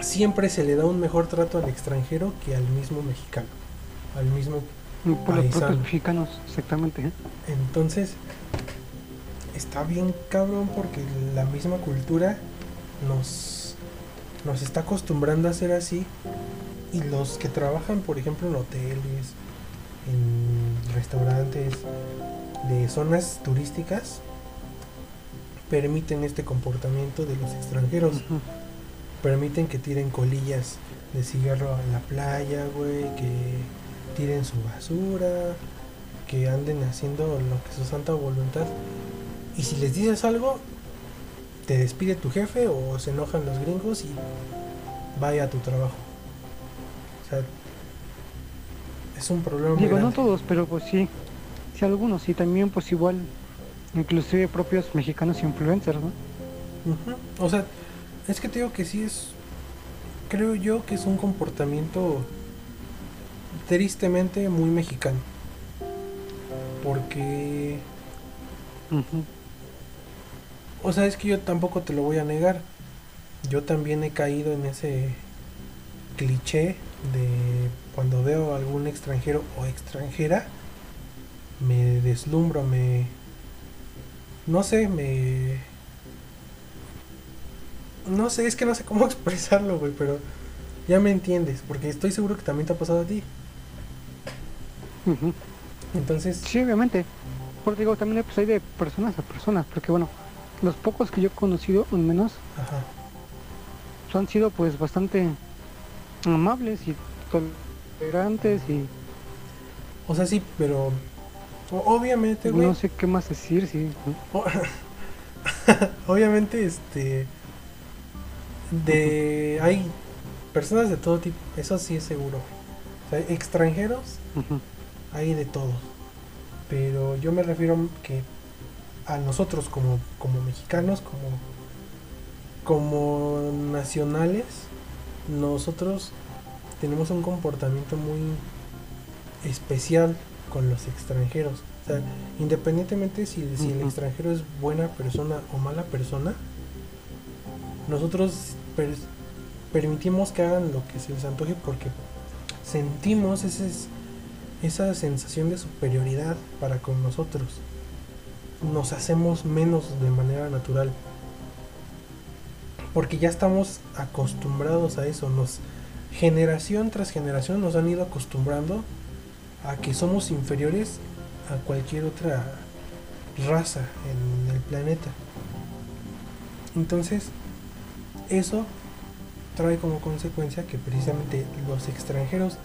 siempre se le da un mejor trato al extranjero que al mismo mexicano, al mismo Por los mexicanos, exactamente. ¿eh? Entonces, está bien cabrón porque la misma cultura nos, nos está acostumbrando a ser así. Y los que trabajan, por ejemplo, en hoteles, en restaurantes, de zonas turísticas, permiten este comportamiento de los extranjeros. Permiten que tiren colillas de cigarro en la playa, güey, que tiren su basura, que anden haciendo lo que su santa voluntad. Y si les dices algo, te despide tu jefe o se enojan los gringos y vaya a tu trabajo. O sea, es un problema Digo, no todos, pero pues sí, sí algunos, y también pues igual, inclusive propios mexicanos influencers, ¿no? O sea, es que te digo que sí es, creo yo que es un comportamiento tristemente muy mexicano. Porque, Ujú. O sea, es que yo tampoco te lo voy a negar. Yo también he caído en ese cliché de cuando veo a algún extranjero o extranjera, me deslumbro, me... No sé, me... No sé, es que no sé cómo expresarlo, güey, pero ya me entiendes, porque estoy seguro que también te ha pasado a ti. Entonces, Sí, obviamente. Porque digo, también pues, hay de personas a personas, porque bueno, los pocos que yo he conocido, al menos, ajá. han sido pues bastante amables y tolerantes y O sea, sí, pero obviamente, güey, no sé qué más decir, sí. obviamente, este, de, hay personas de todo tipo, eso sí es seguro. O sea, extranjeros hay de todos. Pero yo me refiero que a nosotros como, como mexicanos, como, como nacionales, nosotros tenemos un comportamiento muy especial con los extranjeros. O sea, independientemente si, si el extranjero es buena persona o mala persona, nosotros per- permitimos que hagan lo que se les antoje porque sentimos ese, esa sensación de superioridad para con nosotros. Nos hacemos menos de manera natural. Porque ya estamos acostumbrados a eso. Nos, generación tras generación nos han ido acostumbrando a que somos inferiores a cualquier otra raza en el planeta. Entonces, eso trae como consecuencia que precisamente los extranjeros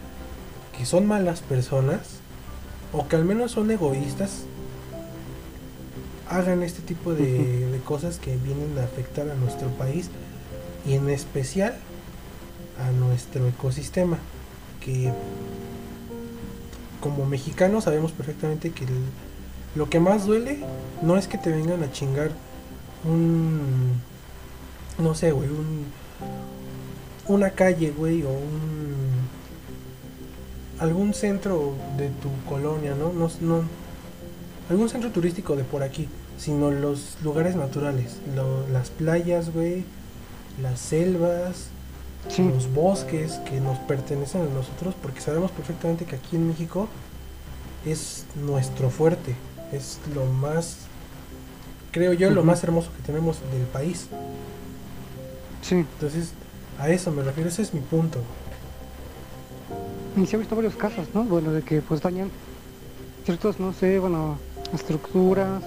que son malas personas o que al menos son egoístas hagan este tipo de, de cosas que vienen a afectar a nuestro país y en especial a nuestro ecosistema que como mexicanos sabemos perfectamente que el- lo que más duele no es que te vengan a chingar un no sé güey un una calle güey o un algún centro de tu colonia no no, no algún centro turístico de por aquí sino los lugares naturales lo- las playas güey las selvas Sí, los bosques que nos pertenecen a nosotros, porque sabemos perfectamente que aquí en México es nuestro fuerte, es lo más, creo yo, lo más hermoso que tenemos del país. sí. Entonces, a eso me refiero, ese es mi punto. Y se ha visto varios casos, ¿no? Bueno, de que pues dañan ciertos, no sé, bueno, estructuras,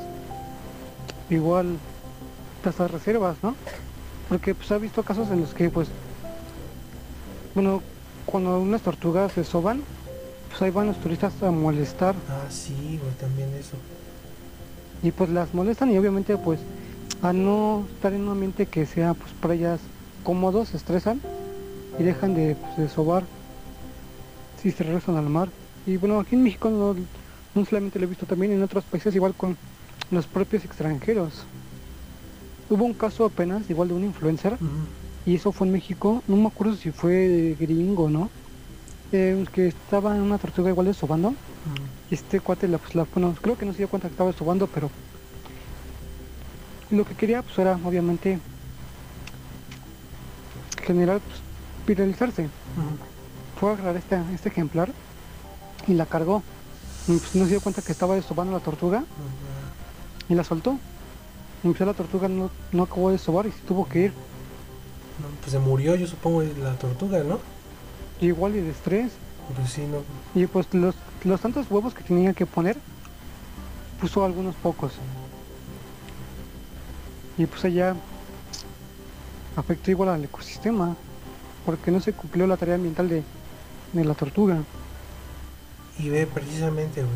igual hasta reservas, ¿no? Porque pues ha visto casos en los que pues, bueno, cuando unas tortugas se soban, pues ahí van los turistas a molestar Ah, sí, güey, también eso. y pues las molestan y obviamente pues al no estar en un ambiente que sea pues para ellas cómodo, se estresan y dejan de, pues, de sobar si se regresan al mar. Y bueno, aquí en México no, no solamente lo he visto también en otros países, igual con los propios extranjeros. Hubo un caso apenas, igual de un influencer, y eso fue en México, no me acuerdo si fue gringo, ¿no? Eh, que estaba en una tortuga igual de sobando, y este cuate, la, pues, la, bueno, creo que no se dio cuenta que estaba sobando, pero lo que quería pues era obviamente generar, pues, viralizarse. Fue a agarrar este, este ejemplar y la cargó. Y pues no se dio cuenta que estaba desobando la tortuga. Y la soltó. Y pues la tortuga no, no acabó de sobar y se tuvo que ir. No, pues se murió, yo supongo, la tortuga, ¿no? Igual y de estrés. Pues sí, no. Y pues los, los tantos huevos que tenía que poner, puso algunos pocos. Y pues allá afectó igual al ecosistema, porque no se cumplió la tarea ambiental de, de la tortuga. Y ve precisamente, güey.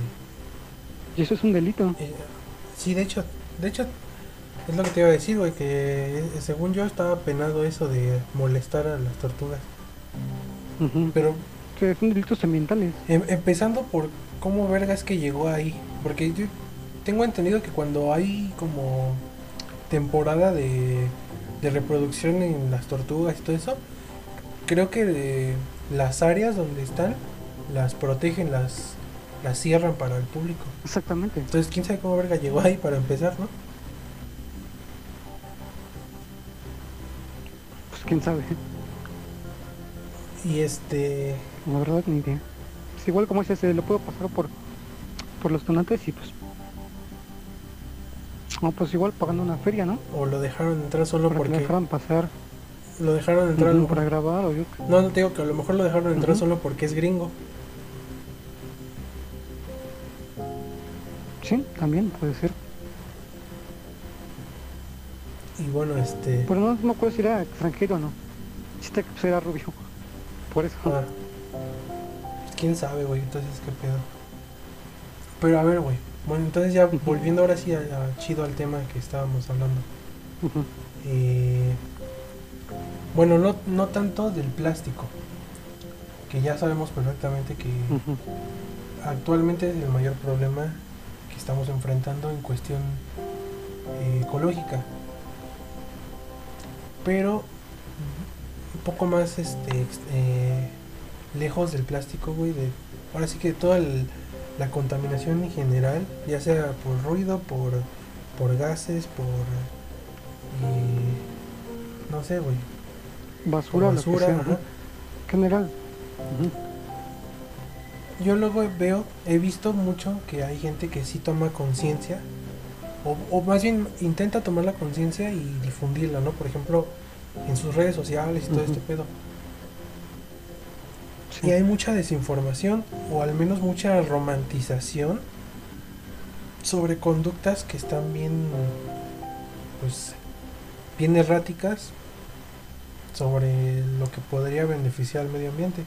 Y eso es un delito. Eh, sí, de hecho, de hecho, es lo que te iba a decir, güey, que eh, según yo estaba penado eso de molestar a las tortugas. Pero Que son delitos ambientales. em- empezando por cómo vergas que llegó ahí. Porque yo tengo entendido que cuando hay como temporada de, de reproducción en las tortugas y todo eso, creo que de las áreas donde están las protegen, las, las cierran para el público. Exactamente. Entonces, quién sabe cómo verga llegó ahí para empezar, ¿no? Pues quién sabe. Y este. La verdad ni idea. Es igual como ese se lo puedo pasar por por los donantes y pues no pues igual pagando una feria no O lo dejaron entrar solo para que lo porque. dejaran pasar Lo dejaron entrar. para grabar o yo No, no te digo que a lo mejor lo dejaron entrar solo porque es gringo. Sí también puede ser Y bueno, este. pero no me acuerdo si era extranjero o no si que pues, era rubio por eso ah, quién sabe, güey. Entonces, qué pedo. Pero a ver, güey. Bueno, entonces ya volviendo ahora sí a, a chido al tema que estábamos hablando. Eh, bueno, no, no tanto del plástico. Que ya sabemos perfectamente que actualmente es el mayor problema estamos enfrentando en cuestión eh, ecológica. Pero un poco más este eh, lejos del plástico, güey, de ahora sí que toda el- la contaminación en general, ya sea por ruido, por por gases, por eh, no sé, güey, basura, lo que basura, sea ajá. ajá. general. Yo luego veo, he visto mucho que hay gente que sí toma conciencia, o, o más bien intenta tomar la conciencia y difundirla, ¿no? Por ejemplo, en sus redes sociales y todo Ujú. este pedo. Sí. Y hay mucha desinformación, o al menos mucha romantización, sobre conductas que están bien, pues, bien erráticas sobre lo que podría beneficiar al medio ambiente.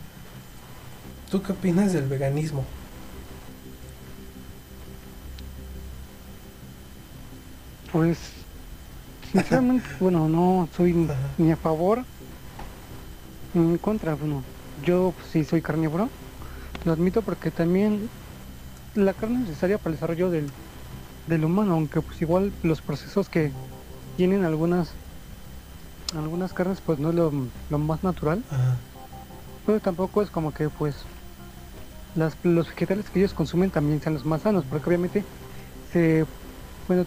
¿Tú qué opinas del veganismo? Pues, sinceramente, bueno, no soy Ajá. ni a favor ni en contra. Bueno, yo sí soy carnívoro, lo admito porque también la carne es necesaria para el desarrollo del, del humano, aunque pues igual los procesos que tienen algunas algunas carnes pues no es lo, lo más natural, Ajá. pero tampoco es como que pues las, los vegetales que ellos consumen también sean los más sanos, porque obviamente se bueno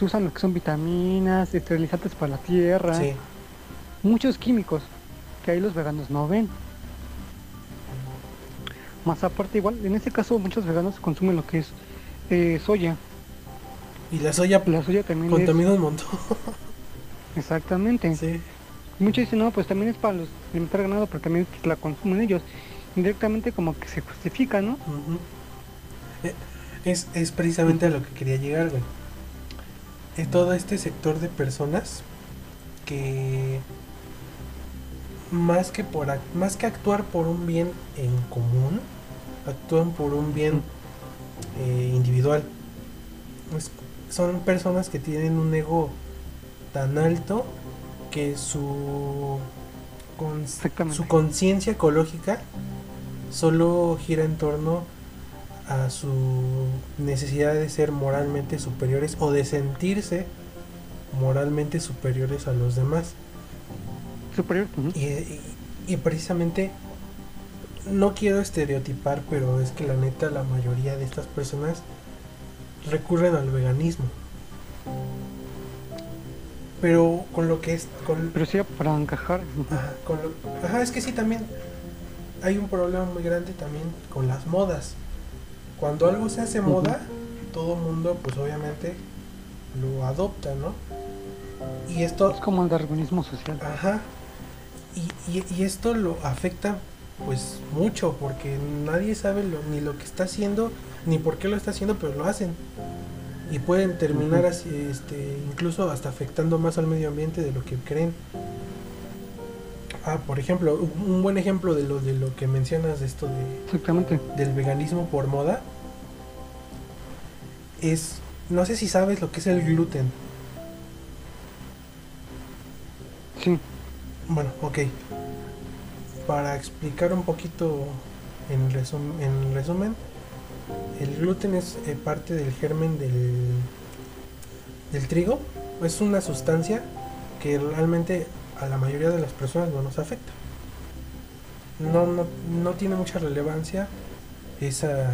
usan lo que son vitaminas, esterilizantes para la tierra, Sí. muchos químicos que ahí los veganos no ven. Más aparte igual, en este caso muchos veganos consumen lo que es eh, soya. Y la soya La soya también contamina un montón. exactamente. Sí. Muchos dicen, no, pues también es para los alimentar ganado, pero también la consumen ellos. Indirectamente como que se justifica, ¿no? Eh, Es, es precisamente a lo que quería llegar, güey. Es todo este sector de personas que más que por más que actuar por un bien en común, actúan por un bien eh, individual. Es- son personas que tienen un ego tan alto que su con- su conciencia ecológica solo gira en torno a su necesidad de ser moralmente superiores o de sentirse moralmente superiores a los demás. Superior. y, y, y precisamente no quiero estereotipar, pero es que la neta la mayoría de estas personas recurren al veganismo. Pero con lo que es con Pero sí para encajar. Ajá, con lo- ajá, es que sí también hay un problema muy grande también con las modas. Cuando algo se hace moda, todo el mundo pues obviamente lo adopta, ¿no? Y esto Es como el darwinismo social. Ajá. Y, y- y esto lo afecta pues mucho porque nadie sabe lo- ni lo que está haciendo ni por qué lo está haciendo, pero lo hacen. Y pueden terminar así, este, incluso hasta afectando más al medio ambiente de lo que creen. Ah, por ejemplo, un buen ejemplo de lo de lo que mencionas de esto de, Exactamente. del veganismo por moda es no sé si sabes lo que es el gluten. Sí. Bueno, ok. Para explicar un poquito en, resum- en resumen, el gluten es eh, parte del germen del, del trigo. Es una sustancia que realmente a la mayoría de las personas no nos afecta. No, no, no tiene mucha relevancia esa,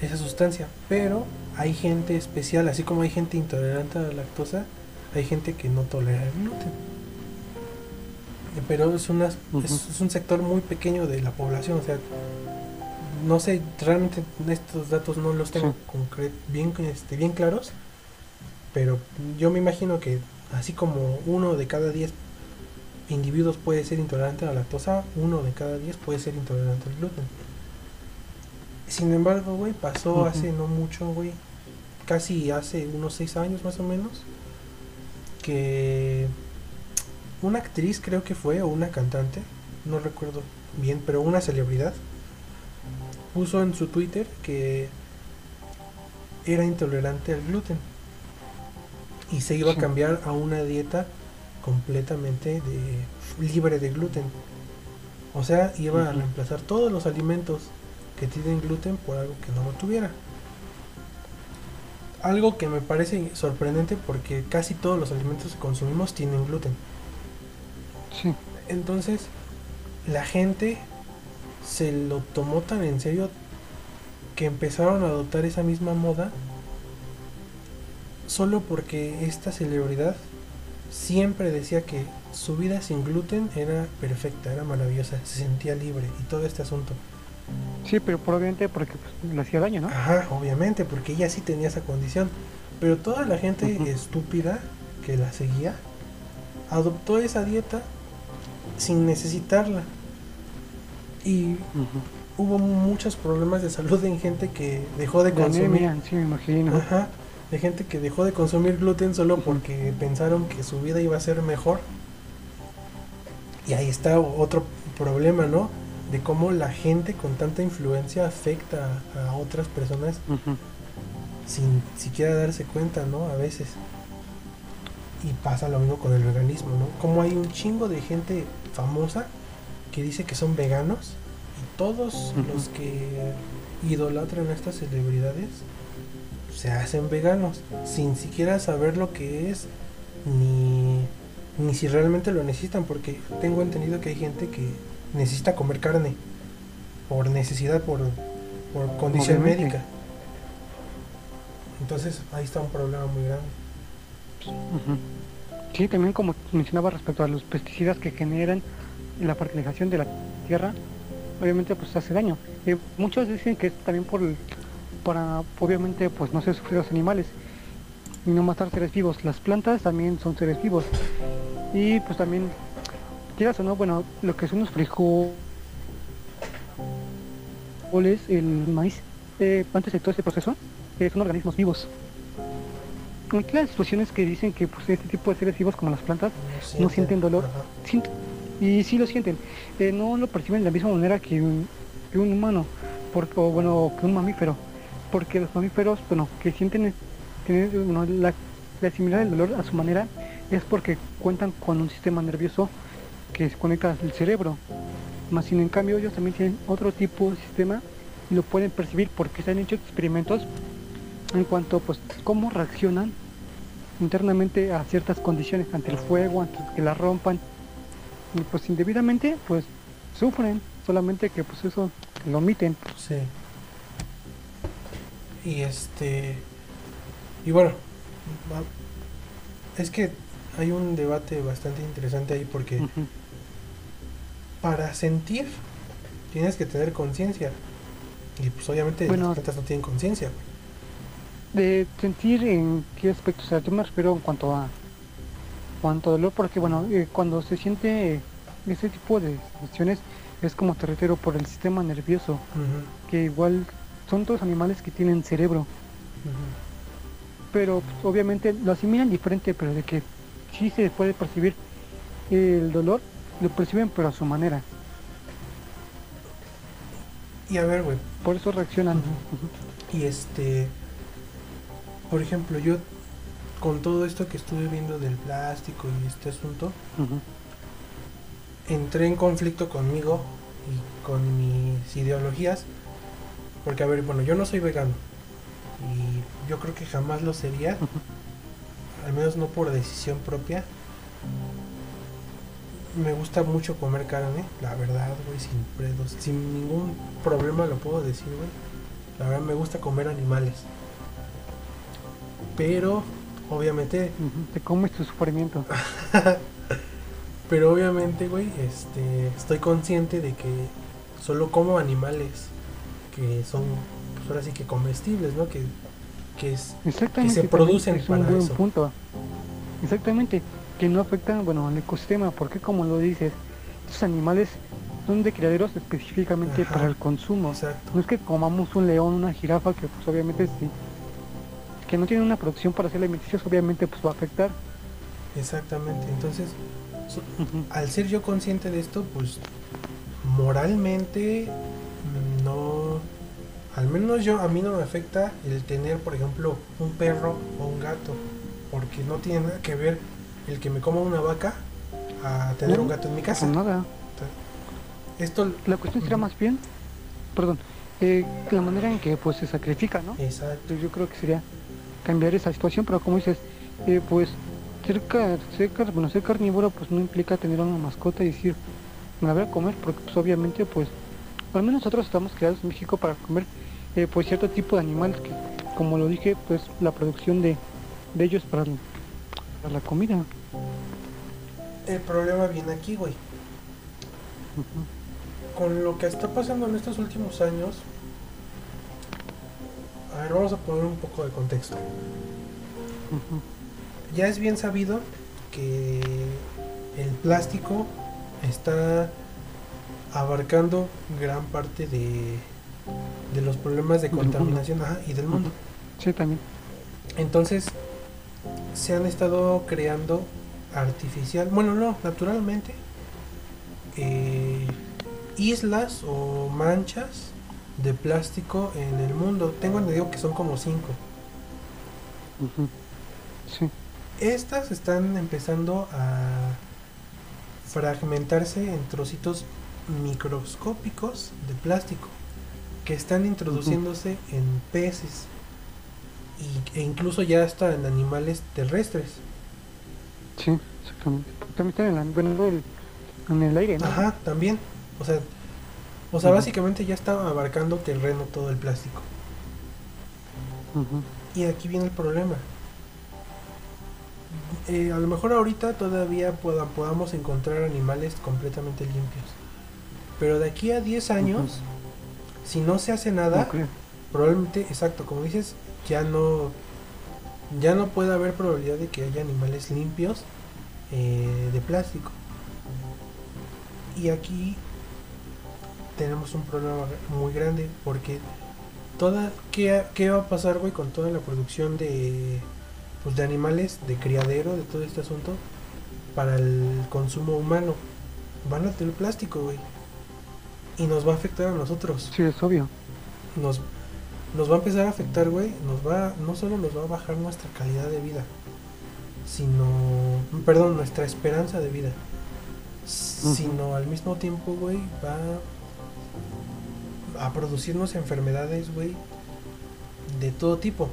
esa sustancia, pero hay gente especial, así como hay gente intolerante a la lactosa, hay gente que no tolera el gluten pero es, una, es, es un sector muy pequeño de la población, o sea, no sé, realmente estos datos no los tengo Sí. bien, este, bien claros, pero yo me imagino que así como uno de cada diez individuos puede ser intolerante a la lactosa, uno de cada diez puede ser intolerante al gluten. Sin embargo, güey, pasó hace no mucho, güey, casi hace unos seis años más o menos, que una actriz creo que fue o una cantante, no recuerdo bien, pero una celebridad puso en su Twitter que era intolerante al gluten y se iba a cambiar a una dieta completamente de libre de gluten. O sea, iba a reemplazar todos los alimentos que tienen gluten por algo que no lo tuviera. Algo que me parece sorprendente porque casi todos los alimentos que consumimos tienen gluten. Sí. Entonces, la gente se lo tomó tan en serio que empezaron a adoptar esa misma moda solo porque esta celebridad siempre decía que su vida sin gluten era perfecta, era maravillosa, se sentía libre y todo este asunto. Sí, pero probablemente porque pues, le hacía daño, ¿no? Ajá, obviamente, porque ella sí tenía esa condición. Pero toda la gente estúpida que la seguía adoptó esa dieta sin necesitarla. Y hubo muchos problemas de salud en gente que dejó de De consumir. anemia, sí, me imagino. Ajá, de gente que dejó de consumir gluten solo porque pensaron que su vida iba a ser mejor. Y ahí está otro problema, ¿no? De cómo la gente con tanta influencia afecta a, otras personas sin siquiera darse cuenta, ¿no? A veces. Y pasa lo mismo con el veganismo, ¿no? Como hay un chingo de gente famosa que dice que son veganos y todos los que idolatran a estas celebridades se hacen veganos sin siquiera saber lo que es ni, ni si realmente lo necesitan porque tengo entendido que hay gente que necesita comer carne por necesidad, por, por condición Obviamente. médica. Entonces ahí está un problema muy grande. Sí, también como mencionaba respecto a los pesticidas que generan la fertilización de la tierra, obviamente pues hace daño. Eh, muchos dicen que es también por para obviamente pues no ser sufrir los animales y no matar seres vivos. Las plantas también son seres vivos. Y pues también, quieras o no, bueno, lo que son los frijoles, el maíz, eh, antes de todo este proceso, eh, son organismos vivos. Hay las situaciones que dicen que pues, este tipo de seres vivos como las plantas no sienten dolor. Sienten- y sí lo sienten. Eh, no lo perciben de la misma manera que un, que un humano, o bueno, que un mamífero. Porque los mamíferos, bueno, que sienten tienen, la, la asimilar el dolor a su manera es porque cuentan con un sistema nervioso que se conecta al cerebro. Más sin en cambio ellos también tienen otro tipo de sistema y lo pueden percibir porque se han hecho experimentos en cuanto pues cómo reaccionan internamente a ciertas condiciones ante el fuego, antes que la rompan y pues indebidamente pues sufren, solamente que pues eso lo omiten. Sí. Y este. Y bueno, es que hay un debate bastante interesante ahí porque para sentir tienes que tener conciencia. Y pues obviamente bueno, las plantas no tienen conciencia. De sentir en qué aspecto, o sea, yo me refiero en cuanto a cuanto a dolor, porque bueno, eh, cuando se siente ese tipo de situaciones es como te refiero por el sistema nervioso, que igual son todos animales que tienen cerebro. Pero pues, obviamente lo asimilan diferente, pero de que sí se puede percibir el dolor, lo perciben pero a su manera. Y a ver, güey. Por eso reaccionan. Y este, por ejemplo, yo con todo esto que estuve viendo del plástico y este asunto, entré en conflicto conmigo y con mis ideologías. Porque, a ver, bueno, yo no soy vegano. Y yo creo que jamás lo sería. Al menos no por decisión propia. Me gusta mucho comer carne, la verdad, güey, sin predos. Sin ningún problema lo puedo decir, güey. La verdad me gusta comer animales. Pero, obviamente... Te comes tu sufrimiento. Pero obviamente, güey, este, estoy consciente de que solo como animales que son, pues ahora sí que comestibles, ¿no? Que, que, es, que se producen es un buen punto. Exactamente, que no afectan, bueno, al ecosistema, porque como lo dices, estos animales son de criaderos específicamente para el consumo. No es que comamos un león, una jirafa, que pues obviamente sí, que no tienen una producción para hacer alimenticios, obviamente pues va a afectar. Exactamente, entonces al ser yo consciente de esto, pues moralmente no, al menos yo a mí no me afecta el tener, por ejemplo, un perro o un gato, porque no tiene nada que ver el que me coma una vaca a tener un gato en mi casa. nada. Esto, la cuestión será más bien, perdón, eh, la manera en que pues se sacrifica, ¿no? Exacto. Yo creo que sería cambiar esa situación, pero como dices, eh, pues ser, bueno, ser carnívoro pues no implica tener una mascota y decir, me voy a comer, porque pues obviamente pues, al menos nosotros estamos creados en México para comer eh, pues cierto tipo de animales que, como lo dije, pues la producción de, de ellos para, para la comida. El problema viene aquí, güey. Con lo que está pasando en estos últimos años, a ver, vamos a poner un poco de contexto ya es bien sabido que el plástico está abarcando gran parte de, de los problemas de contaminación y del mundo. Sí, también. Entonces, se han estado creando artificial, bueno, no, naturalmente, eh, islas o manchas de plástico en el mundo. Tengo entendido que son como cinco. Sí estas están empezando a fragmentarse en trocitos microscópicos de plástico que están introduciéndose en peces e incluso ya hasta en animales terrestres. Sí, exactamente. También están en, en el aire, ¿no? Ajá, también. O sea, o sea básicamente ya está abarcando terreno todo el plástico. Y aquí viene el problema. Eh, a lo mejor ahorita todavía podamos encontrar animales completamente limpios. Pero de aquí a 10 años, si no se hace nada, probablemente, exacto, como dices, ya no ya no puede haber probabilidad de que haya animales limpios eh, de plástico. Y aquí tenemos un problema muy grande porque toda ¿qué, qué va a pasar, güey, con toda la producción de pues de animales de criadero de todo este asunto para el consumo humano van a tener plástico güey y nos va a afectar a nosotros sí es obvio nos nos va a empezar a afectar güey nos va no solo nos va a bajar nuestra calidad de vida sino perdón nuestra esperanza de vida sino al mismo tiempo güey va a producirnos enfermedades, güey, de todo tipo.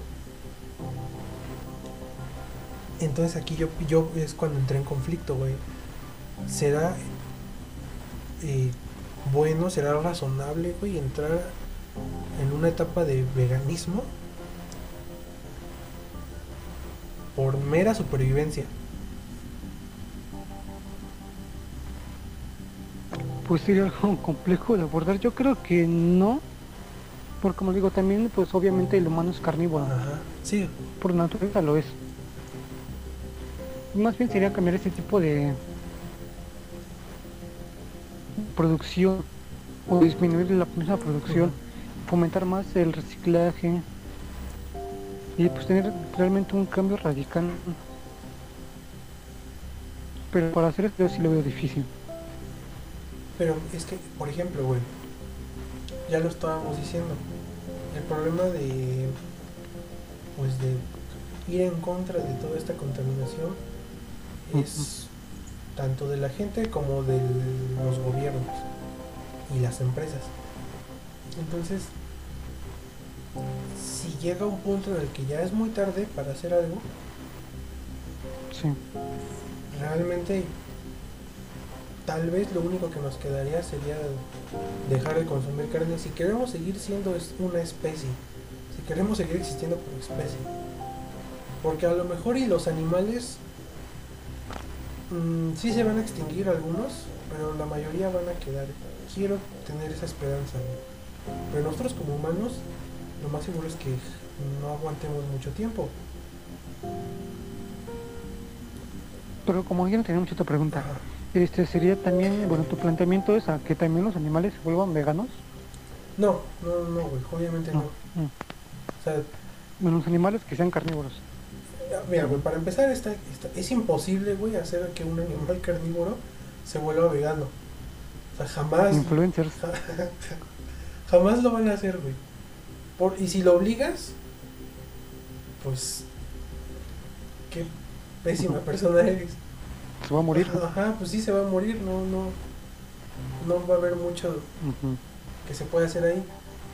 Entonces aquí yo, yo es cuando entré en conflicto, güey. ¿Será eh, bueno, será razonable, güey, entrar en una etapa de veganismo por mera supervivencia? Pues sería algo complejo de abordar. Yo creo que no. Porque como digo, también pues obviamente el humano es carnívoro. Ajá, sí. Por naturaleza lo es. Más bien sería cambiar ese tipo de producción o disminuir la misma producción, fomentar más el reciclaje y pues tener realmente un cambio radical. Pero para hacer esto yo sí lo veo difícil. Pero es que, por ejemplo, güey, ya lo estábamos diciendo, el problema de, pues de ir en contra de toda esta contaminación es tanto de la gente como de los gobiernos y las empresas. Entonces, si llega un punto en el que ya es muy tarde para hacer algo, Sí. realmente tal vez lo único que nos quedaría sería dejar de consumir carne si queremos seguir siendo una especie, si queremos seguir existiendo como especie. Porque a lo mejor y los animales mm, sí se van a extinguir algunos, pero la mayoría van a quedar. Quiero tener esa esperanza. ¿no? Pero nosotros como humanos, lo más seguro es que no aguantemos mucho tiempo. Pero como yo no tenía mucha otra pregunta, Ajá. este sería también, bueno, tu planteamiento es a que también los animales se vuelvan veganos. No, no, no, güey, obviamente no. No. mm. O sea, Bueno, los animales que sean carnívoros. Mira, güey, para empezar, está, está- es imposible, güey, hacer que un animal carnívoro se vuelva vegano. O sea, jamás, Influencers. jamás lo van a hacer, güey. Por, y si lo obligas, pues, qué pésima persona eres. Se va a morir. Ajá, pues sí se va a morir, no, no, no va a haber mucho que se puede hacer ahí.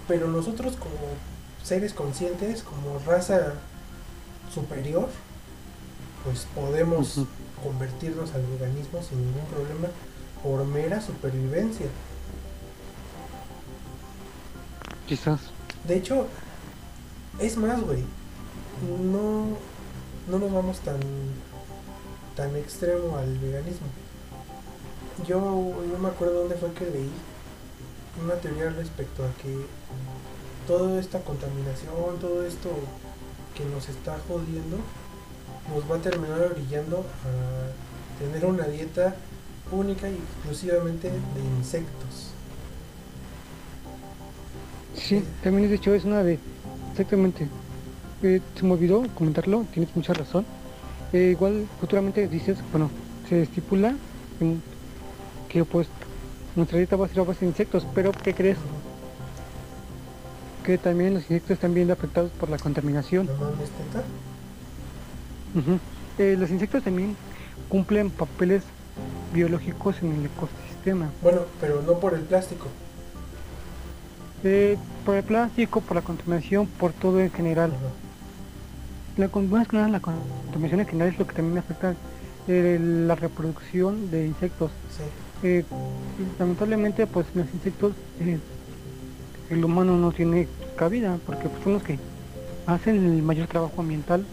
Pero nosotros como seres conscientes, como raza superior, pues podemos convertirnos al veganismo sin ningún problema por mera supervivencia. Quizás. De hecho, es más, güey, no, no nos vamos tan, tan extremo al veganismo. Yo, yo me acuerdo dónde fue que leí una teoría respecto a que toda esta contaminación, todo esto que nos está jodiendo, nos va a terminar orillando a tener una dieta única y exclusivamente de insectos. Sí, también de hecho es una de... Exactamente. Eh, se me olvidó comentarlo, tienes mucha razón. Eh, igual futuramente dices, bueno, se estipula que pues nuestra dieta va a ser a base de insectos, pero ¿qué crees? Que también los insectos están bien afectados por la contaminación. Eh, los insectos también cumplen papeles biológicos en el ecosistema. Bueno, pero no por el plástico. Eh, por el plástico, por la contaminación, por todo en general. La, más que nada la contaminación en general es lo que también afecta eh, la reproducción de insectos. Sí. Eh, lamentablemente, pues los insectos, el humano no tiene cabida, porque pues, son los que hacen el mayor trabajo ambiental.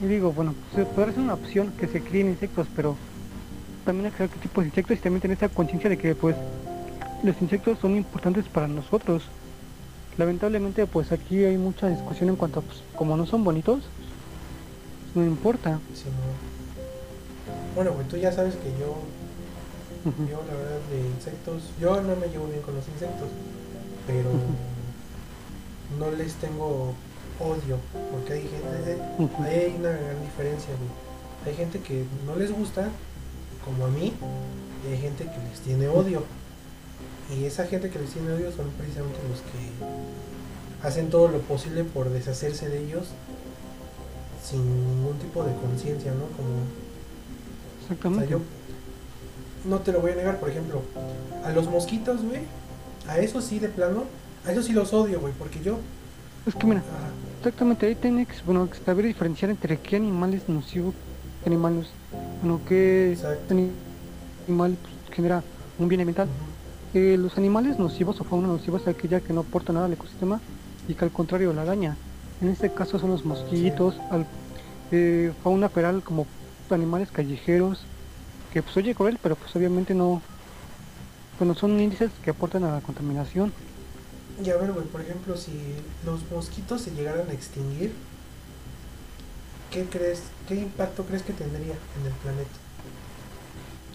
Y digo, bueno, se podrá ser una opción que se críen insectos, pero también hay que saber qué tipo de insectos y también tener esa conciencia de que pues los insectos son importantes para nosotros. Lamentablemente, pues aquí hay mucha discusión en cuanto a, pues, como no son bonitos, no importa. Sí, no. Bueno, güey, tú ya sabes que yo, Yo la verdad de insectos, yo no me llevo bien con los insectos, pero no les tengo odio, porque hay gente, hay una gran diferencia. Hay gente que no les gusta, como a mí, y hay gente que les tiene odio. Y esa gente que les tiene odio son precisamente los que hacen todo lo posible por deshacerse de ellos sin ningún tipo de conciencia, ¿no? Como Exactamente. No te lo voy a negar, por ejemplo, a los mosquitos, güey, A eso sí, de plano, a eso sí los odio, güey, porque yo... Es que mira, exactamente ahí tienes que, bueno, saber diferenciar entre qué animal es nocivo, qué animal bueno, qué Exacto. animal pues, genera un bien ambiental. Eh, los animales nocivos o fauna nociva es aquella que no aporta nada al ecosistema y que al contrario la daña. En este caso son los mosquitos, al- eh, fauna feral como animales callejeros, que pues oye cruel, pero pues obviamente no, bueno, son índices que aportan a la contaminación. Y a ver, güey, por ejemplo, si los mosquitos se llegaran a extinguir, ¿qué crees, qué impacto crees que tendría en el planeta?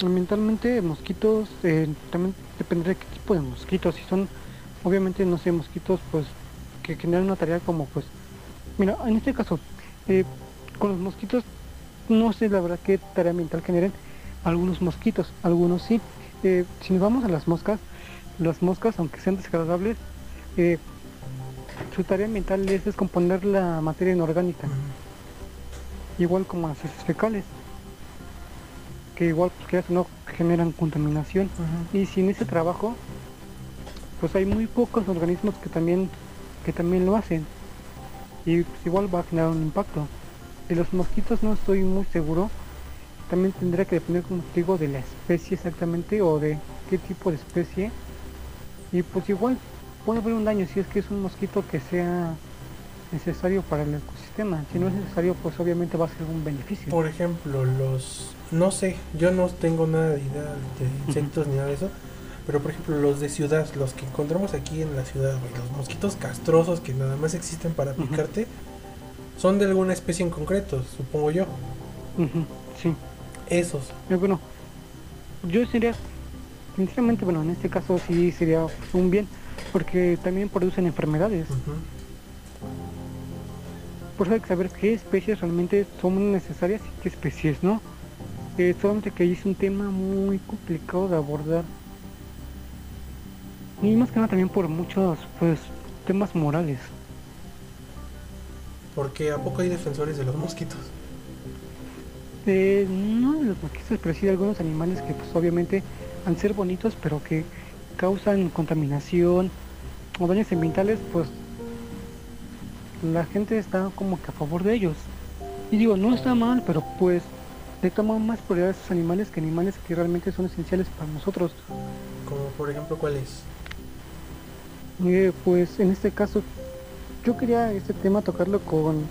Ambientalmente, mosquitos, eh, también dependerá de qué tipo de mosquitos. Si son, obviamente, no sé, mosquitos, pues, que generan una tarea como, pues, mira, en este caso, eh, con los mosquitos, no sé la verdad qué tarea ambiental generen algunos mosquitos, algunos sí. Eh, si nos vamos a las moscas, las moscas, aunque sean desagradables, eh, su tarea ambiental es descomponer la materia inorgánica, igual como las heces fecales, que igual, pues, o no, generan contaminación. Y sin ese trabajo, pues hay muy pocos organismos que también, que también lo hacen. Y pues igual va a generar un impacto. De los mosquitos no estoy muy seguro. También tendría que depender, como te digo, de la especie exactamente o de qué tipo de especie. Y pues igual puede haber un daño si es que es un mosquito que sea necesario para el ecosistema. Si no es necesario, pues obviamente va a ser un beneficio. Por ejemplo, los... No sé, yo no tengo nada de idea de insectos ni nada de eso. Pero por ejemplo, los de ciudad, los que encontramos aquí en la ciudad, güey, los mosquitos castrosos que nada más existen para picarte, son de alguna especie en concreto, supongo yo. Sí. Esos. Eh, bueno, yo sería, sinceramente, bueno, en este caso sí sería un bien, porque también producen enfermedades. Por eso hay que saber qué especies realmente son necesarias y qué especies no. Eh, solamente que ahí es un tema muy complicado de abordar. Y más que nada también por muchos, pues, temas morales. Porque ¿a poco hay defensores de los mosquitos? Eh, no de los mosquitos, pero sí de algunos animales que pues obviamente al ser bonitos pero que causan contaminación o daños ambientales, pues la gente está como que a favor de ellos. Y digo, no está mal, pero pues le toman más prioridad a esos animales que animales que realmente son esenciales para nosotros. Como por ejemplo, ¿cuáles? Eh, pues en este caso yo quería este tema tocarlo con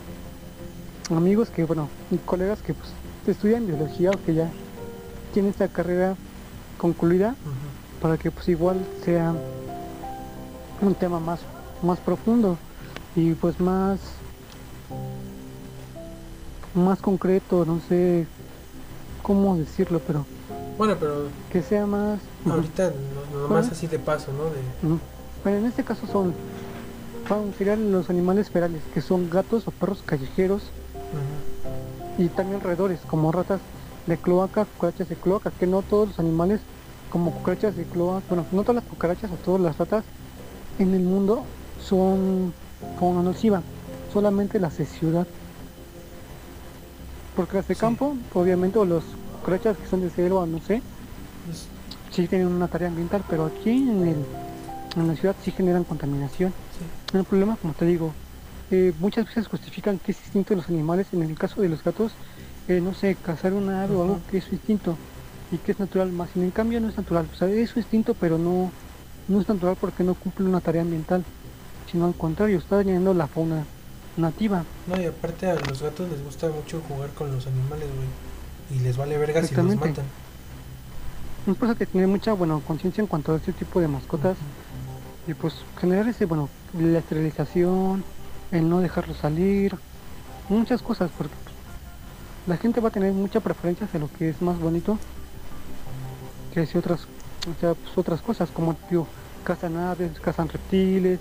amigos que, bueno, y colegas que pues estudian biología o que ya tienen esta carrera concluida para que pues igual sea un tema más, más profundo y pues más más concreto, no sé cómo decirlo, pero Bueno, pero que sea más... ahorita nomás Ajá. así de paso, ¿no? De... Bueno, en este caso son, son- serían los animales ferales, que son gatos o perros callejeros. Y también roedores, como ratas de cloaca, cucarachas de cloaca, que no todos los animales como cucarachas de cloaca, bueno, no todas las cucarachas o todas las ratas en el mundo son fauna nociva, solamente las de ciudad. Porque las de Sí. campo, obviamente, o los cucarachas que son de selva, no sé, Pues, sí tienen una tarea ambiental, pero aquí en, el, en la ciudad sí generan contaminación. sí. El problema, como te digo, eh, muchas veces justifican que es instinto de los animales. En el caso de los gatos, eh, no sé, cazar una ave o algo que es su instinto y que es natural, más en cambio no es natural. O sea, es su instinto, pero no, no es natural porque no cumple una tarea ambiental, sino al contrario, está dañando la fauna nativa. No, y aparte a los gatos les gusta mucho jugar con los animales, güey. Y les vale verga si los matan. Es por eso que tener mucha bueno, conciencia en cuanto a este tipo de mascotas y pues generar ese, bueno, la esterilización, el no dejarlos salir, muchas cosas, porque la gente va a tener mucha preferencia hacia lo que es más bonito que hacia otras, o sea, pues, otras cosas, como digo, cazan aves, cazan reptiles,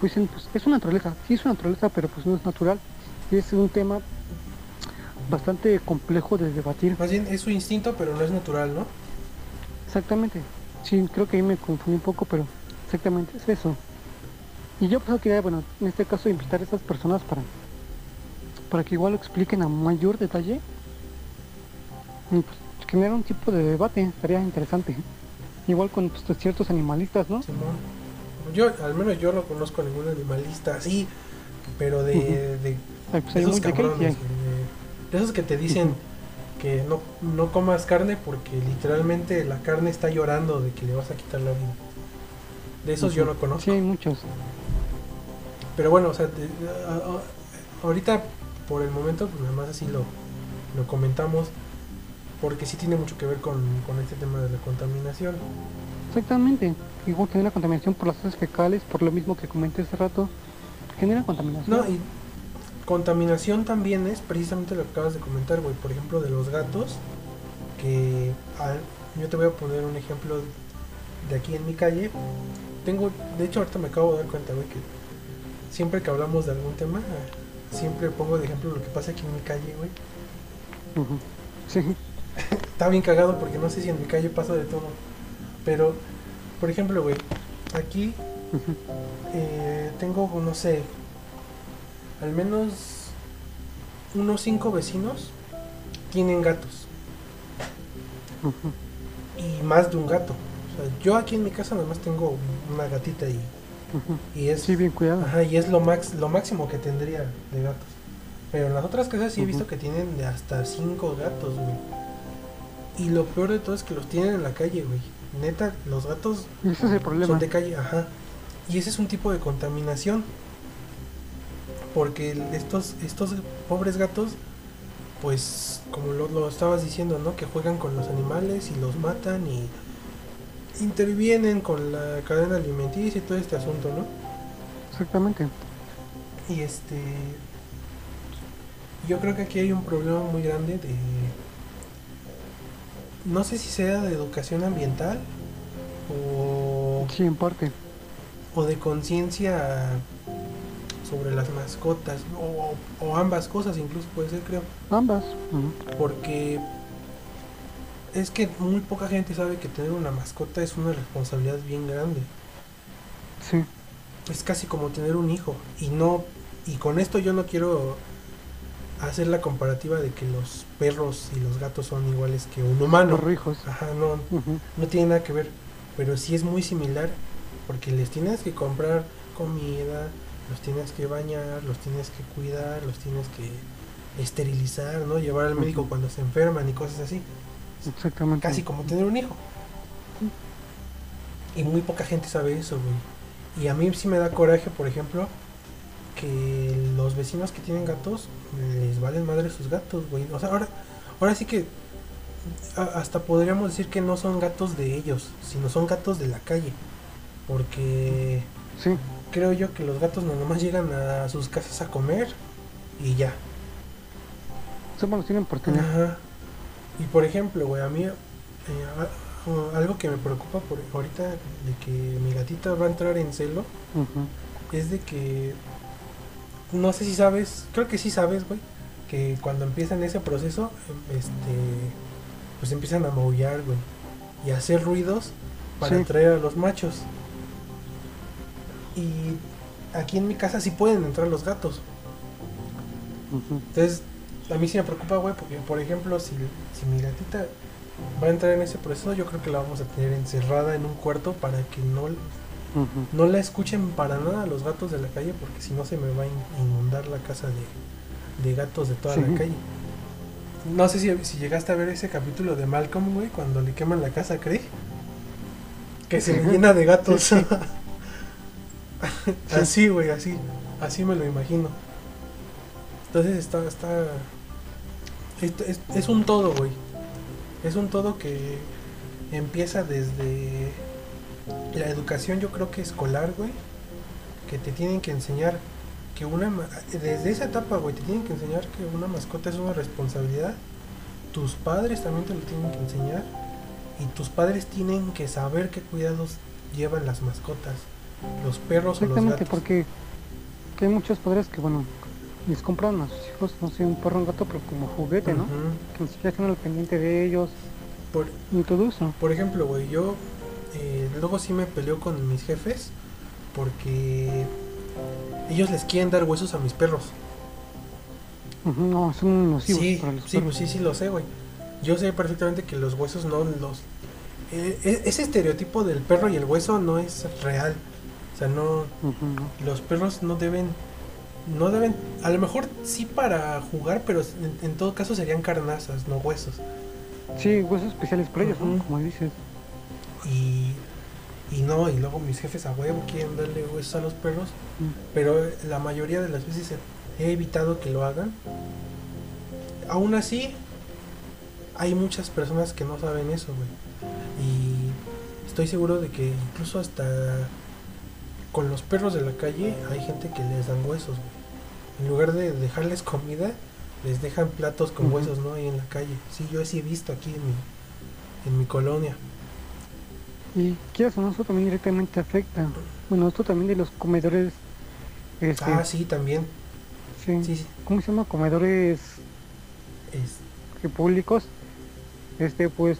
pues, pues es una naturaleza, sí es una naturaleza, pero pues no es natural, y es un tema bastante complejo de debatir. Más bien es su instinto, pero no es natural, ¿no? Exactamente. Sí, creo que ahí me confundí un poco, pero exactamente es eso. Y yo pues quería, bueno, en este caso invitar a esas personas para, para que igual lo expliquen a mayor detalle. Y pues generar un tipo de debate, estaría interesante. Igual con pues, ciertos animalistas, ¿no? Simón. Yo, al menos yo no conozco a ningún animalista así, pero de, de, Ay, pues de esos cabrones, hay. de- de esos que te dicen que no, no comas carne porque literalmente la carne está llorando de que le vas a quitar la vida. De esos yo no conozco. Sí, hay muchos. Pero bueno, o sea, de- a- a- ahorita por el momento, pues nada más así lo, lo comentamos, porque sí tiene mucho que ver con, con este tema de la contaminación. Exactamente. Igual genera contaminación por las heces fecales, por lo mismo que comenté hace rato. Genera contaminación. No, y contaminación también es precisamente lo que acabas de comentar, güey. Por ejemplo, de los gatos, que al- yo te voy a poner un ejemplo de aquí en mi calle. Tengo, de hecho, ahorita me acabo de dar cuenta, güey, que siempre que hablamos de algún tema, siempre pongo de ejemplo lo que pasa aquí en mi calle, güey. Sí. Está bien cagado porque no sé si en mi calle pasa de todo. Pero, por ejemplo, güey, aquí eh, tengo, no sé, al menos unos cinco vecinos tienen gatos. Y más de un gato. O sea, yo aquí en mi casa nada más tengo una gatita y, Y es... Sí, bien cuidado. Ajá, y es lo, max, lo máximo que tendría de gatos. Pero en las otras casas sí he visto que tienen de hasta cinco gatos, güey. Y lo peor de todo es que los tienen en la calle, güey. Neta, los gatos Y ese es el problema. son de calle, ajá. Y ese es un tipo de contaminación. Porque estos, estos pobres gatos, pues, como lo, lo estabas diciendo, ¿no? Que juegan con los animales y los matan y intervienen con la cadena alimenticia y todo este asunto, ¿no? Exactamente. Y este. Yo creo que aquí hay un problema muy grande de. No sé si sea de educación ambiental o, Sí, en parte. o de conciencia sobre las mascotas o, o ambas cosas incluso puede ser creo Ambas. Porque es que muy poca gente sabe que tener una mascota es una responsabilidad bien grande. Sí. es casi como tener un hijo. Y no y con esto yo no quiero hacer la comparativa de que los perros y los gatos son iguales que un humano. Los hijos. ajá no no tiene nada que ver. Pero sí es muy similar porque les tienes que comprar comida los tienes que bañar los tienes que cuidar los tienes que esterilizar no llevar al médico cuando se enferman y cosas así Exactamente. casi como tener un hijo. Y muy poca gente sabe eso, güey. Y a mí sí me da coraje, por ejemplo, que los vecinos que tienen gatos les valen madre sus gatos, güey. O sea, ahora, ahora sí que hasta podríamos decir que no son gatos de ellos, sino son gatos de la calle. Porque Sí. creo yo que los gatos nada más llegan a sus casas a comer y ya. Solo los tienen por tener. Ajá. Y por ejemplo, güey, a mí eh, algo que me preocupa por ahorita de que mi gatita va a entrar en celo es de que no sé si sabes, creo que sí sabes, güey, que cuando empiezan ese proceso, este, pues empiezan a maullar, güey, y a hacer ruidos para Sí. atraer a los machos. Y aquí en mi casa sí pueden entrar los gatos. Entonces, a mí sí me preocupa, güey, porque, por ejemplo, si, si mi gatita va a entrar en ese proceso, yo creo que la vamos a tener encerrada en un cuarto para que no, no la escuchen para nada los gatos de la calle, porque si no se me va a in- inundar la casa de, de gatos de toda Sí. la calle. No sé si, si llegaste a ver ese capítulo de Malcolm, güey, cuando le queman la casa a Craig. Que se le llena de gatos. Sí, así, güey, así. Así me lo imagino. Entonces está, está, es, es un todo, güey. Es un todo que empieza desde la educación, yo creo que escolar, güey. Que te tienen que enseñar que una... Desde esa etapa, güey, te tienen que enseñar que una mascota es una responsabilidad. Tus padres también te lo tienen que enseñar. Y tus padres tienen que saber qué cuidados llevan las mascotas. Los perros o los Exactamente, gatos. porque que hay muchos padres que, bueno, les compran a sus hijos, no sé, un perro, un gato, pero como juguete, ¿no? Que ni siquiera están al pendiente de ellos Por, y todo eso. Por ejemplo, güey, yo eh, luego sí me peleo con mis jefes porque ellos les quieren dar huesos a mis perros. Ujú, No, son nocivos Sí, para los sí, perros. sí, sí lo sé, güey. Yo sé perfectamente que los huesos no los... eh, ese estereotipo del perro y el hueso no es real. O sea, no. los perros no deben, no deben, a lo mejor sí para jugar, pero en, en todo caso serían carnazas, no huesos. Sí, huesos especiales para ellos. Como dices. Y, y no, y luego mis jefes a huevo quieren darle huesos a los perros, Mm. pero la mayoría de las veces he, he evitado que lo hagan. Aún así, hay muchas personas que no saben eso, güey. Y estoy seguro de que incluso hasta con los perros de la calle hay gente que les dan huesos, güey. En lugar de dejarles comida, les dejan platos con huesos, ¿no? Ahí en la calle. Sí, yo sí he visto aquí en mi, en mi colonia. Y quieras o no, eso también directamente afecta. Bueno, esto también de los comedores. Este, Ah, sí, también. sí. Sí, sí. ¿Cómo se llama? Comedores Es- públicos. Este, pues.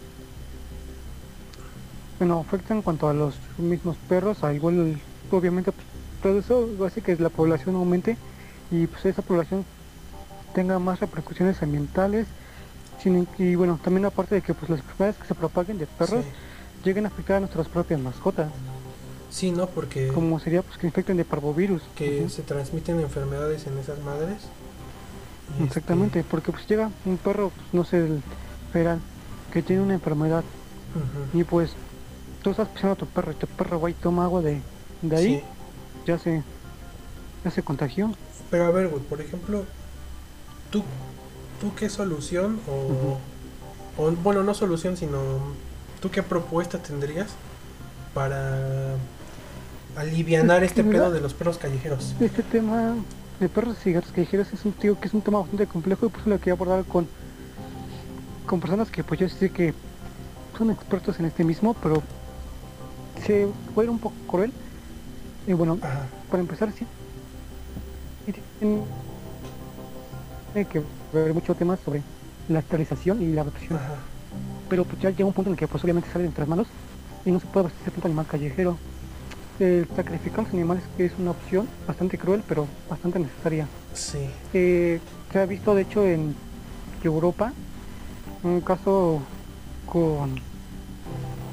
Bueno, afecta en cuanto a los mismos perros. A igual, obviamente, pues, todo eso hace que la población aumente y pues esa población tenga más repercusiones ambientales. Sin, y bueno, también aparte de que pues las enfermedades que se propaguen de perros Sí. lleguen a afectar a nuestras propias mascotas. Sí, ¿no? Porque como sería pues que infecten de parvovirus. que se transmiten enfermedades en esas madres. Exactamente, porque pues llega un perro, pues, no sé, el feral, que tiene una enfermedad este, y pues tú estás pisando a tu perro y tu perro va y toma agua de, de ahí, Sí. ya se ya se contagió. Pero a ver, güey, por ejemplo, ¿tú, tú qué solución o, o, bueno, no solución, sino tú qué propuesta tendrías para alivianar Pues, este pedo de los perros callejeros? Este tema de perros y gatos callejeros es un tío que es un tema bastante complejo y pues lo quería abordar con con personas que pues yo sé que son expertos en este mismo, pero se ir un poco cruel. Y bueno, Ajá. para empezar, sí. Tiene que ver mucho temas sobre la esterilización y la adopción. Ajá. Pero pues ya llega un punto en el que pues obviamente sale de nuestras manos y no se puede abastecer tanto animal callejero. El sacrificar los animales es una opción bastante cruel, pero bastante necesaria. Sí. Eh, se ha visto de hecho en Europa un caso con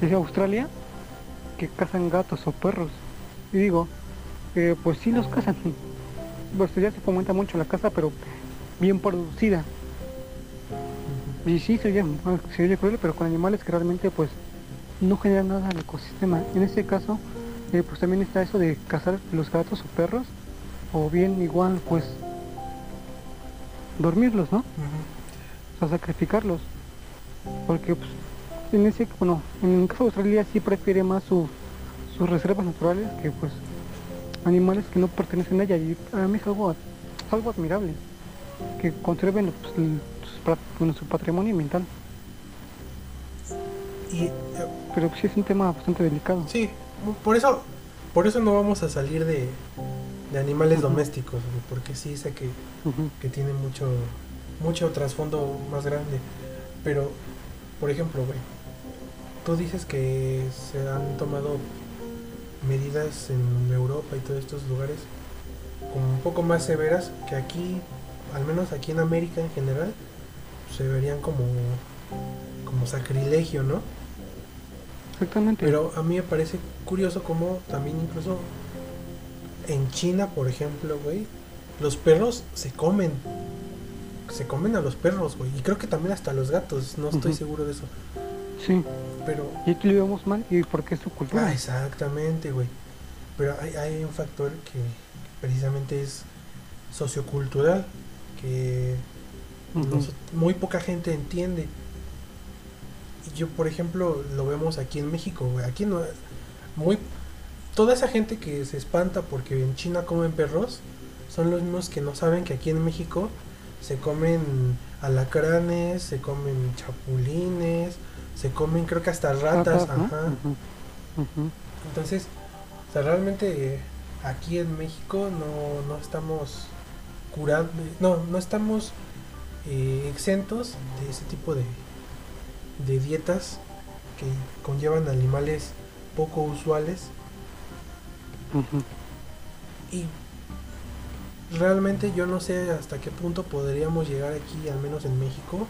desde Australia que cazan gatos o perros. Y digo, eh, pues sí los cazan. Pues ya se fomenta mucho la caza, pero bien producida. Y sí, se oye, se oye cruel, pero con animales que realmente pues no generan nada al ecosistema. En este caso, eh, pues también está eso de cazar los gatos o perros, o bien igual pues dormirlos, ¿no? O sea, sacrificarlos. Porque pues, en ese, bueno, en el caso de Australia sí prefiere más su- sus reservas naturales que pues animales que no pertenecen a ella. Y a mí es algo, algo admirable. Que conserven pues, el- bueno, su patrimonio ambiental. Y eh, Pero sí es un tema bastante delicado. sí, por eso, por eso no vamos a salir de, de animales domésticos, porque sí sé que Ujú. que tiene mucho mucho trasfondo más grande. Pero, por ejemplo, güey, tú dices que se han tomado medidas en Europa y todos estos lugares como un poco más severas que aquí, al menos aquí en América en general, se verían como como sacrilegio, ¿no? Exactamente. Pero a mí me parece curioso como también incluso en China, por ejemplo, güey, los perros se comen. Se comen a los perros, güey. Y creo que también hasta a los gatos, no estoy seguro de eso. Sí. Pero... Y aquí lo vemos mal y porque es su cultura. Ah, exactamente, güey. Pero hay, hay un factor que precisamente es sociocultural, que nos- muy poca gente entiende. Y yo, por ejemplo, lo vemos aquí en México, güey. Aquí no. Muy. Toda esa gente que se espanta porque en China comen perros son los mismos que no saben que aquí en México se comen alacranes, se comen chapulines, se comen, creo que hasta ratas. Ajá. Entonces, o sea, realmente eh, aquí en México no, no estamos curados, no, no estamos eh, exentos de ese tipo de, de dietas que conllevan animales poco usuales y realmente yo no sé hasta qué punto podríamos llegar aquí, al menos en México,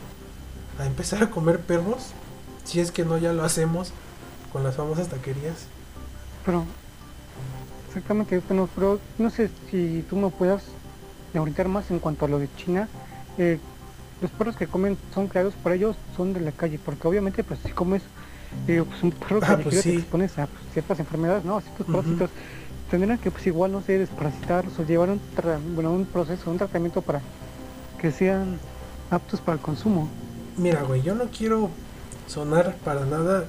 a empezar a comer perros, si es que no ya lo hacemos con las famosas taquerías. Pero Exactamente, bueno, pero no sé si tú me puedas orientar más en cuanto a lo de China. Eh, los perros que comen son creados por ellos, son de la calle, porque obviamente pues si comes eh, pues, un perro Ah, callejero pues te expones a pues, ciertas enfermedades, ¿no? A ciertos Ujú. parásitos. Tendrán que pues igual, no sé, desparasitarlos o llevar un, tra- bueno, un proceso, un tratamiento para que sean aptos para el consumo. Mira, güey, yo no quiero sonar para nada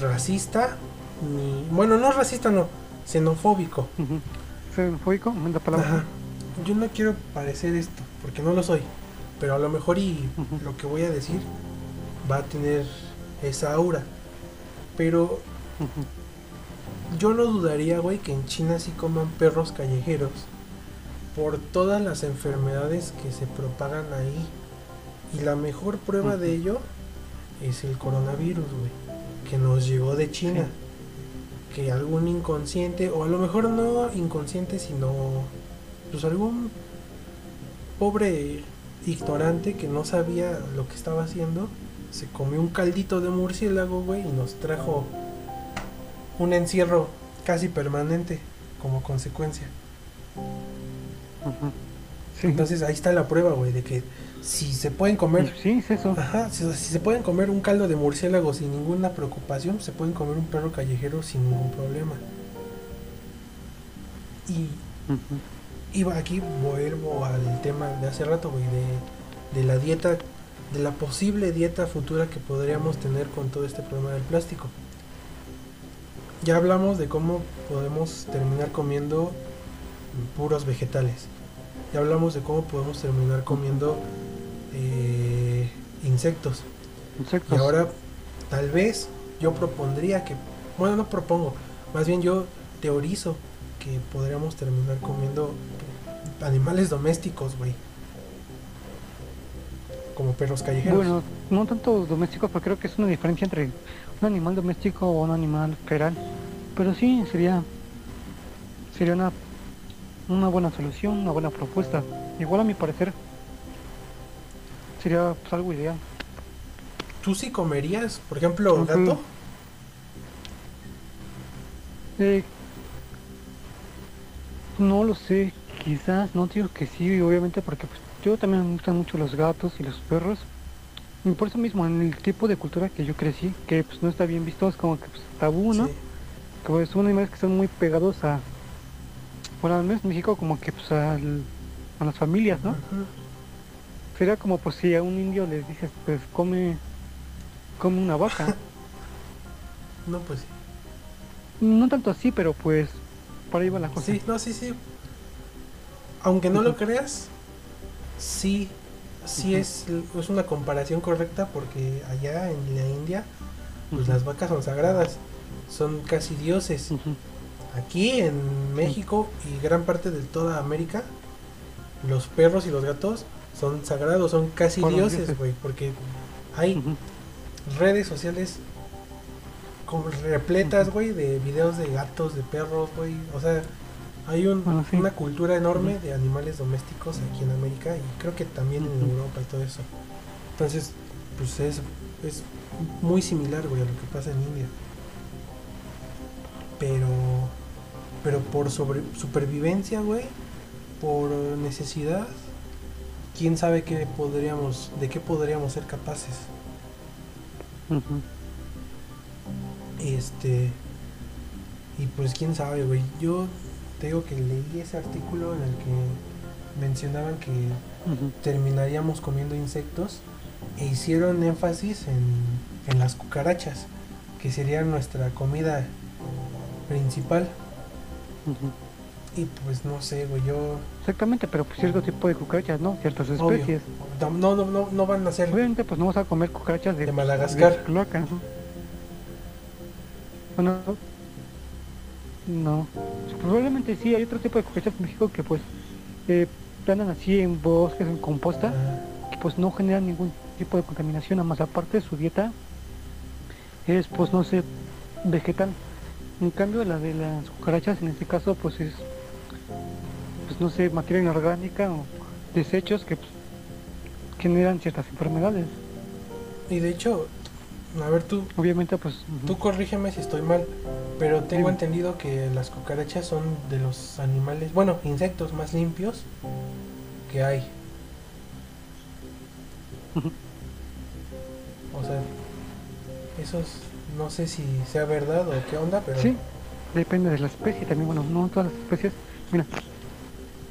racista, ni... Bueno, no racista, no, xenofóbico. Xenofóbico, la palabra. Ajá. Yo no quiero parecer esto, porque no lo soy. Pero a lo mejor y lo que voy a decir va a tener esa aura. Pero yo no dudaría, güey, que en China sí coman perros callejeros por todas las enfermedades que se propagan ahí. Y la mejor prueba de ello es el coronavirus, güey, que nos llegó de China. Que algún inconsciente, o a lo mejor no inconsciente, sino pues algún pobre ignorante que no sabía lo que estaba haciendo, se comió un caldito de murciélago, güey, y nos trajo un encierro casi permanente como consecuencia. Sí. Entonces ahí está la prueba, güey, de que si se pueden comer, sí, es eso. ajá, si, si se pueden comer un caldo de murciélago sin ninguna preocupación, se pueden comer un perro callejero sin ningún problema. Y Ujú. iba aquí vuelvo al tema de hace rato, güey, de, de la dieta, de la posible dieta futura que podríamos tener con todo este problema del plástico. Ya hablamos de cómo podemos terminar comiendo puros vegetales. Ya hablamos de cómo podemos terminar comiendo eh, insectos. Y ahora, tal vez yo propondría que, bueno, no propongo, más bien yo teorizo que podríamos terminar comiendo animales domésticos, güey. Como perros callejeros. Bueno, no tanto domésticos, porque creo que es una diferencia entre un animal doméstico o un animal feral. Pero sí, sería sería una, una buena solución, una buena propuesta. Igual a mi parecer, sería pues, algo ideal. ¿Tú sí comerías, por ejemplo, Ujú. gato? Eh, no lo sé, quizás, no digo que sí, obviamente, porque pues, yo también me gustan mucho los gatos y los perros. Y por eso mismo, en el tipo de cultura que yo crecí, que pues no está bien visto, es como que pues, tabú, ¿no? Sí. que pues, son animales que están muy pegados a bueno al menos en México como que pues al- a las familias no Ujú. sería como pues si a un indio les dices pues come come una vaca No, pues sí. no tanto así pero pues por ahí va la cosa Sí, no, sí, sí. Aunque no lo creas, sí, sí es, es una comparación correcta porque allá en la India, pues las vacas son sagradas, son casi dioses. Aquí en México y gran parte de toda América, los perros y los gatos son sagrados, son casi dioses, güey, porque hay redes sociales como repletas, güey, de videos de gatos, de perros, güey. O sea, hay un- Bueno, sí. una cultura enorme de animales domésticos aquí en América y creo que también en. Europa y todo eso. Entonces, pues es, es muy similar, güey, a lo que pasa en India. Pero, pero por sobre, supervivencia, güey, por necesidad, quién sabe qué podríamos, de qué podríamos ser capaces. Ujú. Este. Y pues quién sabe, güey. Yo te digo que leí ese artículo en el que mencionaban que terminaríamos comiendo insectos e hicieron énfasis en, en las cucarachas, que serían nuestra comida principal. Y pues no sé, güey, yo. exactamente pero pues cierto tipo de cucarachas no ciertas Obvio. especies No, no, no, no van a ser. obviamente pues no vas a comer cucarachas de, De Madagascar. de cloaca, ¿no? Bueno, no. Probablemente sí, hay otro tipo de cucarachas en México que pues eh, andan así en bosques, en composta, que pues no generan ningún tipo de contaminación, a más aparte su dieta es pues no sé, vegetal. En cambio la de las cucarachas en este caso pues es pues no sé, materia inorgánica o desechos que pues, generan ciertas enfermedades. y de hecho, A ver tú, Obviamente, pues. tú corrígeme si estoy mal, pero tengo entendido que las cucarachas son de los animales, bueno, insectos más limpios que hay. O sea, esos no sé si sea verdad o qué onda, pero Sí, depende de la especie también. Bueno, no todas las especies. Mira,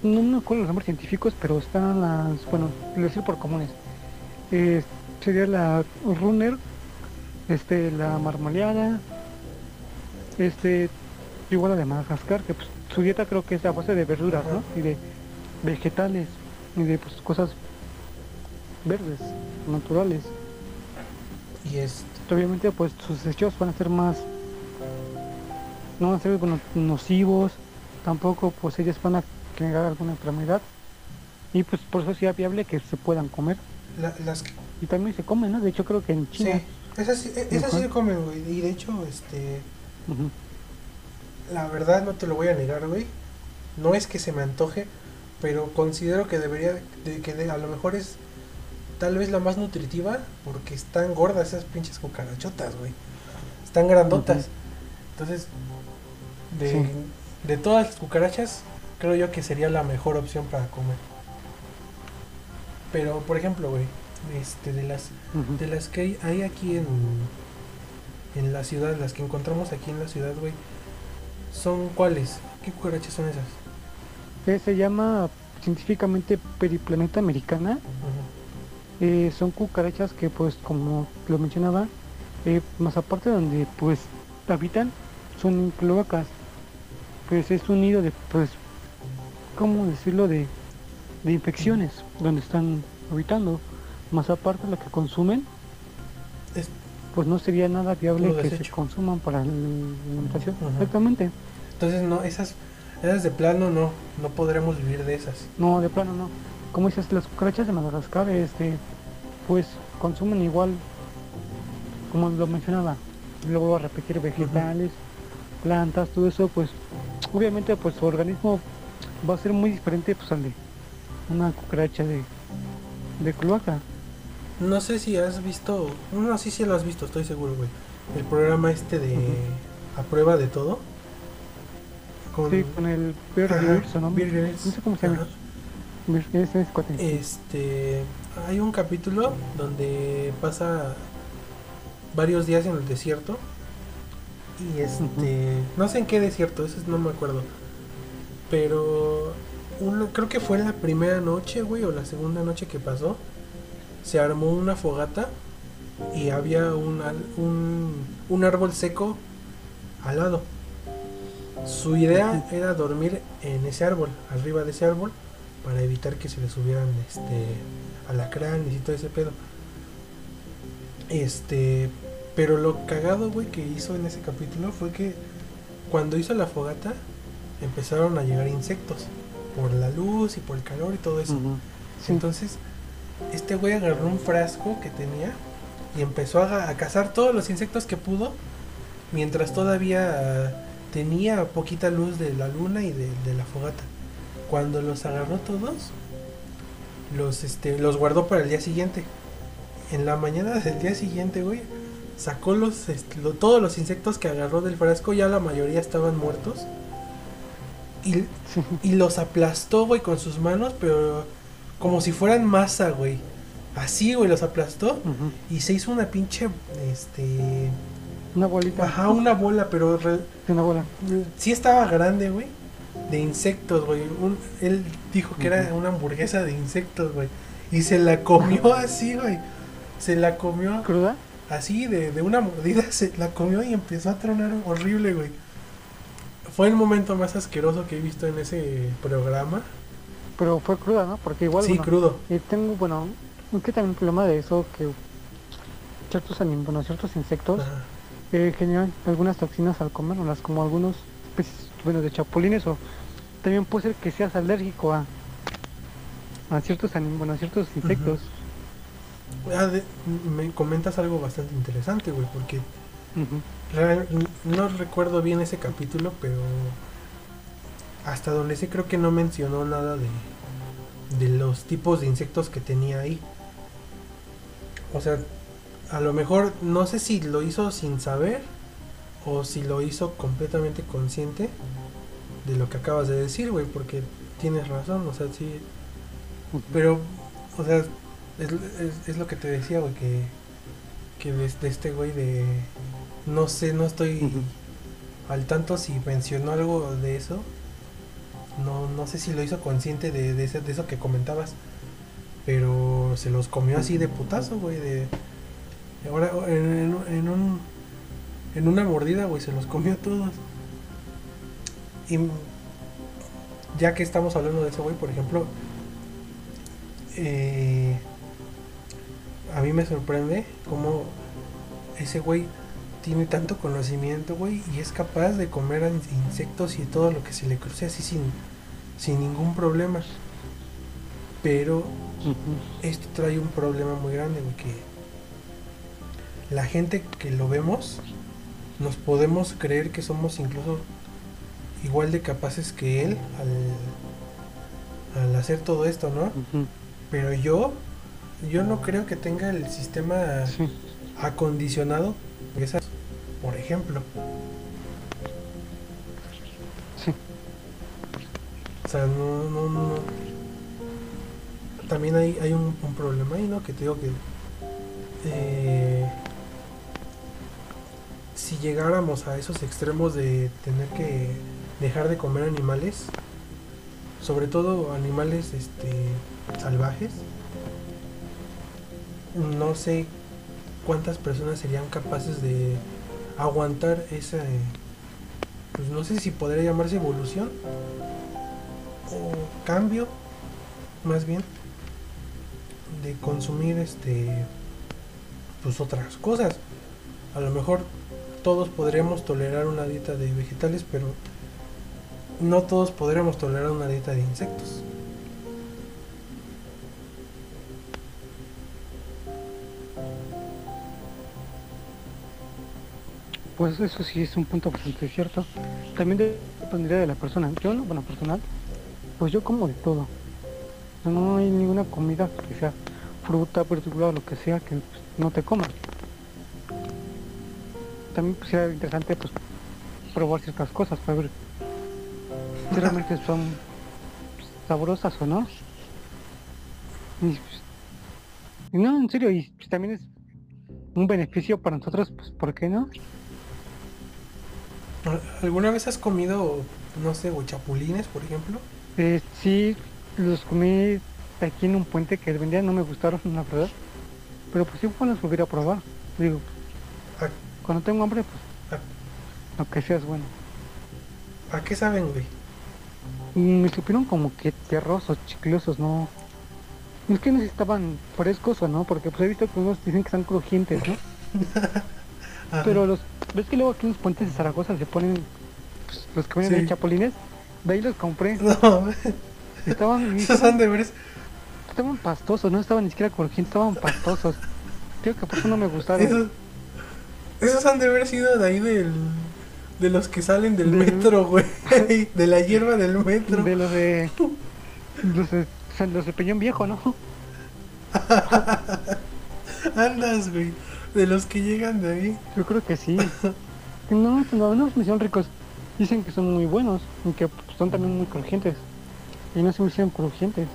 no me acuerdo los nombres científicos, pero están las. Bueno, lo decir por comunes. Eh, sería la runner, este, la marmoleada, este, igual la de Madagascar, que pues, su dieta creo que es a base de verduras, Ajá. ¿no? Y de vegetales, y de pues, cosas verdes, naturales. y es obviamente pues sus desechos van a ser más no van a ser nocivos tampoco pues ellas van a generar alguna enfermedad. Y pues por eso sería viable que se puedan comer. La- las y también se comen no de hecho creo que en sí, China esas sí, e- esas sí se comen, güey, y de hecho este La verdad no te lo voy a negar, güey. No es que se me antoje, pero considero que debería, de, que de- a lo mejor es tal vez la más nutritiva porque están gordas esas pinches cucarachotas, güey. Están grandotas. Entonces, de, Sí. de todas las cucarachas, creo yo que sería la mejor opción para comer. Pero, por ejemplo, güey, este, de las de las que hay, aquí en, en la ciudad, las que encontramos aquí en la ciudad, güey, ¿son cuáles? ¿Qué cucarachas son esas? Eh, se llama científicamente periplaneta americana. Eh, son cucarachas que pues como lo mencionaba eh, más aparte donde pues habitan son cloacas. Pues es un nido de pues cómo decirlo de, de infecciones donde están habitando. Más aparte lo que consumen Es- pues no sería nada viable que se consuman para la alimentación. Exactamente. Entonces, no, esas, esas de plano no, no podremos vivir de esas. no de plano no como dices las cucarachas de Madagascar este pues consumen igual como lo mencionaba luego a repetir vegetales plantas todo eso pues obviamente pues su organismo va a ser muy diferente pues al de una cucaracha de de cloaca No sé si has visto, no, sí, sí lo has visto, estoy seguro, güey. El programa este de A Prueba de Todo. Con, sí con el Grylls, ¿o no? Grylls. no sé cómo se llama. Este, hay un capítulo donde pasa varios días en el desierto y este, no sé en qué desierto, eso no me acuerdo, pero uno, creo que fue la primera noche, güey, o la segunda noche que pasó, se armó una fogata y había un, un, un árbol seco al lado. Su idea era dormir en ese árbol, arriba de ese árbol, para evitar que se le subieran este alacranes y todo ese pedo. Este, pero lo cagado, güey, que hizo en ese capítulo fue que cuando hizo la fogata empezaron a llegar insectos por la luz y por el calor y todo eso. Sí. Entonces, este güey agarró un frasco que tenía y empezó a, a cazar todos los insectos que pudo mientras todavía tenía poquita luz de la luna y de, de la fogata. Cuando los agarró todos, los, este, los guardó para el día siguiente. En la mañana del día siguiente, güey, sacó los, este, lo- todos los insectos que agarró del frasco, ya la mayoría estaban muertos. Y, y los aplastó, güey, con sus manos, pero como si fueran masa, güey. Así, güey, los aplastó y se hizo una pinche, este, una bolita ajá, una bola, pero re- una bola sí estaba grande, güey, de insectos, güey. Un- Él dijo que era una hamburguesa de insectos, güey, y se la comió así, güey. Se la comió cruda así, de, de una mordida, se la comió y empezó a tronar horrible, güey. Fue el momento más asqueroso que he visto en ese programa. pero fue cruda no porque igual sí, bueno, crudo. Eh, tengo, bueno, que también un problema de eso, que ciertos anim- bueno, ciertos insectos eh, generan algunas toxinas al comerlas, como algunos especies, bueno, de chapulines o también puede ser que seas alérgico a a ciertos bueno, a ciertos insectos. Ah, de- me comentas algo bastante interesante, güey, porque real- no recuerdo bien ese capítulo, pero hasta donde sé creo que no mencionó nada de, de los tipos de insectos que tenía ahí. O sea, a lo mejor no sé si lo hizo sin saber o si lo hizo completamente consciente de lo que acabas de decir, güey, porque tienes razón, o sea, sí. Pero, o sea, es, es, es lo que te decía, güey, que, que de, de este güey de... No sé, no estoy al tanto si mencionó algo de eso. No, no sé si lo hizo consciente de, de, ese- de eso que comentabas. Pero se los comió así de putazo, güey. De, ahora en, en, en un, en una mordida, güey, se los comió todos. Y ya que estamos hablando de eso, güey, por ejemplo, eh, a mí me sorprende cómo ese güey tiene tanto conocimiento, güey, y es capaz de comer insectos y todo lo que se le cruce así sin, sin ningún problema. Pero esto trae un problema muy grande, güey, que la gente que lo vemos nos podemos creer que somos incluso igual de capaces que él al, al hacer todo esto, ¿no? Pero yo, yo no creo que tenga el sistema Sí. acondicionado, por ejemplo. Sí. O sea, no, no, no. También hay, hay un, un problema ahí, ¿no? Que te digo que eh, si llegáramos a esos extremos de tener que dejar de comer animales, sobre todo animales este, salvajes, no sé cuántas personas serían capaces de aguantar esa, pues no sé si podría llamarse evolución o cambio, más bien, de consumir este, pues otras cosas. A lo mejor todos podríamos tolerar una dieta de vegetales, pero no todos podríamos tolerar una dieta de insectos. Pues eso sí es un punto bastante cierto. También dependería de la persona. Yo, no, bueno, personal, pues yo como de todo. No hay ninguna comida que sea fruta, o lo que sea que no te comas. También pues sería interesante pues probar ciertas cosas para ver si realmente son sabrosas o no. Y, pues, y no, en serio, y pues, también es un beneficio para nosotros, pues ¿por qué no? ¿Al- ¿Alguna vez has comido, no sé, güey, chapulines, por ejemplo? Eh, sí, los comí aquí en un puente que vendían, no me gustaron, la verdad. Pero pues sí, bueno, los volvería a probar. Digo, ¿A, cuando tengo hambre, pues Ah. lo que sea es bueno. a qué saben, güey? Me supieron como que tierrosos, chiclosos, ¿no? Es que no sé si estaban frescos o no, porque pues he visto que unos dicen que están crujientes, ¿no? Pero los, ves que luego aquí en los puentes de Zaragoza se ponen, pues, los que Sí. ahí chapulines, de ahí los compré. No, Estaban, esos estaban, son de veras. estaban pastosos, no estaban ni siquiera crujientes, estaban pastosos. Creo que por eso no me gustaron. Esos, esos han de haber sido de ahí del. De los que salen del metro, güey. De la hierba del metro. De los de. Los de, los de Peñón Viejo, ¿no? Andas, güey. De los que llegan de ahí. Yo creo que sí. No, no, no me hicieron ricos. Dicen que son muy buenos y que pues, son también muy crujientes. Y no se me hicieron crujientes.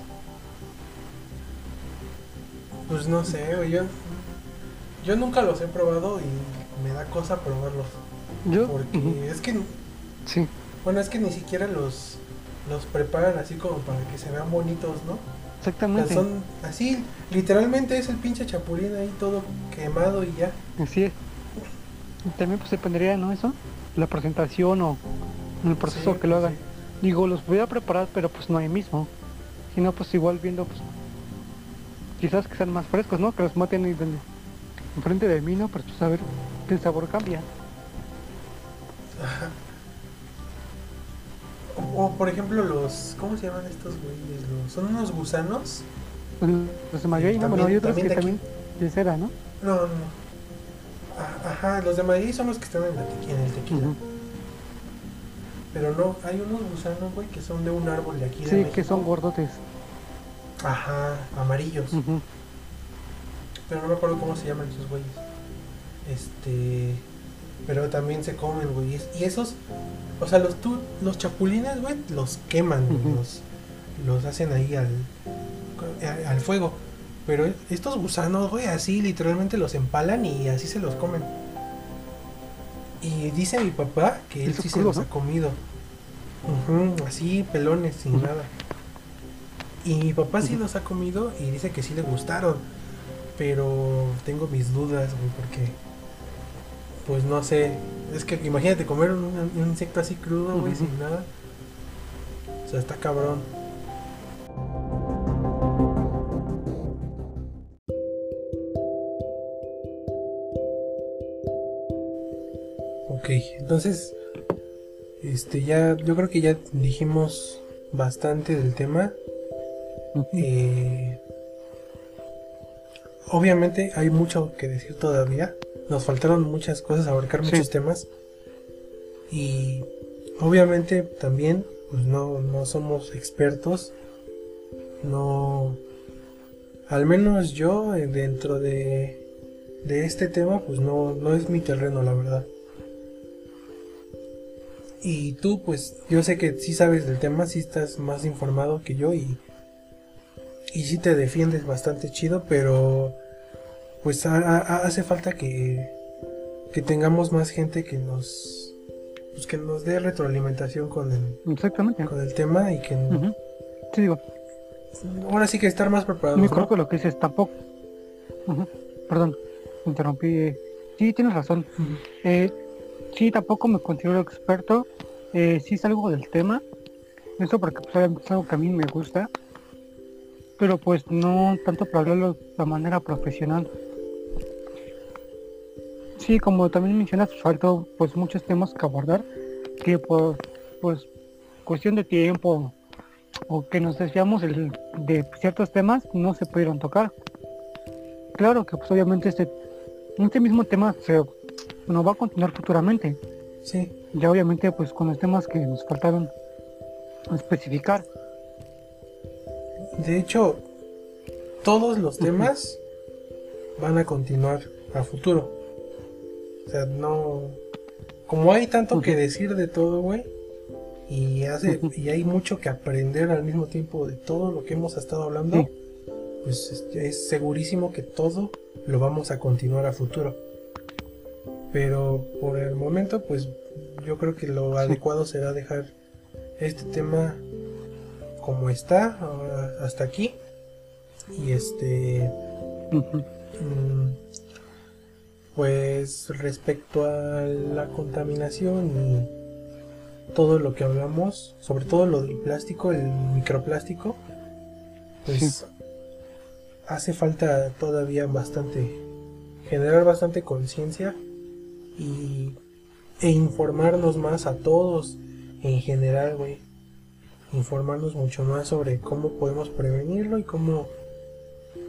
Pues no sé, güey. Yo, yo nunca los he probado y me da cosa probarlos. Yo. Porque es que. Sí. Bueno, es que ni siquiera los. Los preparan así como para que se vean bonitos, ¿no? O sea, Exactamente. son así, literalmente es el pinche chapulín ahí todo quemado y ya. Así es. También pues dependería, ¿no? Eso. La presentación o el proceso Sí, que lo hagan. Digo, los voy a preparar, pero pues no ahí mismo. Si no, pues igual viendo, pues. Quizás que sean más frescos, ¿no? Que los maten ahí donde. Enfrente de mí, ¿no? Pero pues a ver el sabor cambia. Ajá. O, o, por ejemplo los, ¿cómo se llaman estos güeyes? Los- son unos gusanos. Los de maguey, ¿no? Bueno, hay otros también que de también de cera, ¿no? No, no. Ah, Ajá, los de maguey son los que están en, la tequi- en el tequila. Pero no, hay unos gusanos, güey, que son de un árbol de aquí de Sí, México. que son gordotes. Ajá, amarillos. Ujú. pero no me acuerdo cómo se llaman esos güeyes. Este, pero también se comen, güey. Y esos, o sea, los tú, los chapulines, güey, los queman, los, los hacen ahí al, al fuego. Pero estos gusanos, güey, así literalmente los empalan y así se los comen. Y dice mi papá que él sí se los ha comido. así, pelones, sin nada. Y mi papá sí los ha comido y dice que sí le gustaron. Pero tengo mis dudas, güey, porque. Pues no sé. Es que imagínate comer un, insecto así crudo, güey, sin nada. O sea, está cabrón. Ok, entonces, este ya, yo creo que ya dijimos bastante del tema. Eh, obviamente hay mucho que decir todavía. Nos faltaron muchas cosas, abarcar muchos temas. Y obviamente también, pues no, no somos expertos. No. Al menos yo, eh, dentro de, de este tema, pues no, no es mi terreno, la verdad. Y tú, pues, yo sé que sí sabes del tema, sí estás más informado que yo y, y sí te defiendes bastante chido, pero pues hace falta que, que tengamos más gente que nos pues que nos dé retroalimentación con el Exactamente. con el tema y que sí, digo. ahora sí que estar más preparados. Me creo que lo que dices tampoco. Perdón, interrumpí. Sí, tienes razón. eh, Sí, tampoco me considero experto. Eh, sí salgo del tema. Eso porque pues, es algo que a mí me gusta. Pero pues no tanto para hablarlo de manera profesional. Sí, como también mencionas, faltó pues muchos temas que abordar que por pues cuestión de tiempo o que nos desviamos de ciertos temas no se pudieron tocar. Claro que pues obviamente este, este mismo tema se no va a continuar futuramente. Sí. Ya obviamente pues con los temas que nos faltaron especificar. De hecho, todos los temas van a continuar a futuro. O sea, no... Como hay tanto que decir de todo, güey, y, hace, y hay mucho que aprender al mismo tiempo de todo lo que hemos estado hablando, pues es segurísimo que todo lo vamos a continuar a futuro. Pero por el momento, pues yo creo que lo adecuado será dejar este tema como está hasta aquí. Y este... pues respecto a la contaminación y todo lo que hablamos, sobre todo lo del plástico, el microplástico, pues hace falta todavía bastante, generar bastante conciencia y, e informarnos más a todos en general, güey. Informarnos mucho más sobre cómo podemos prevenirlo y cómo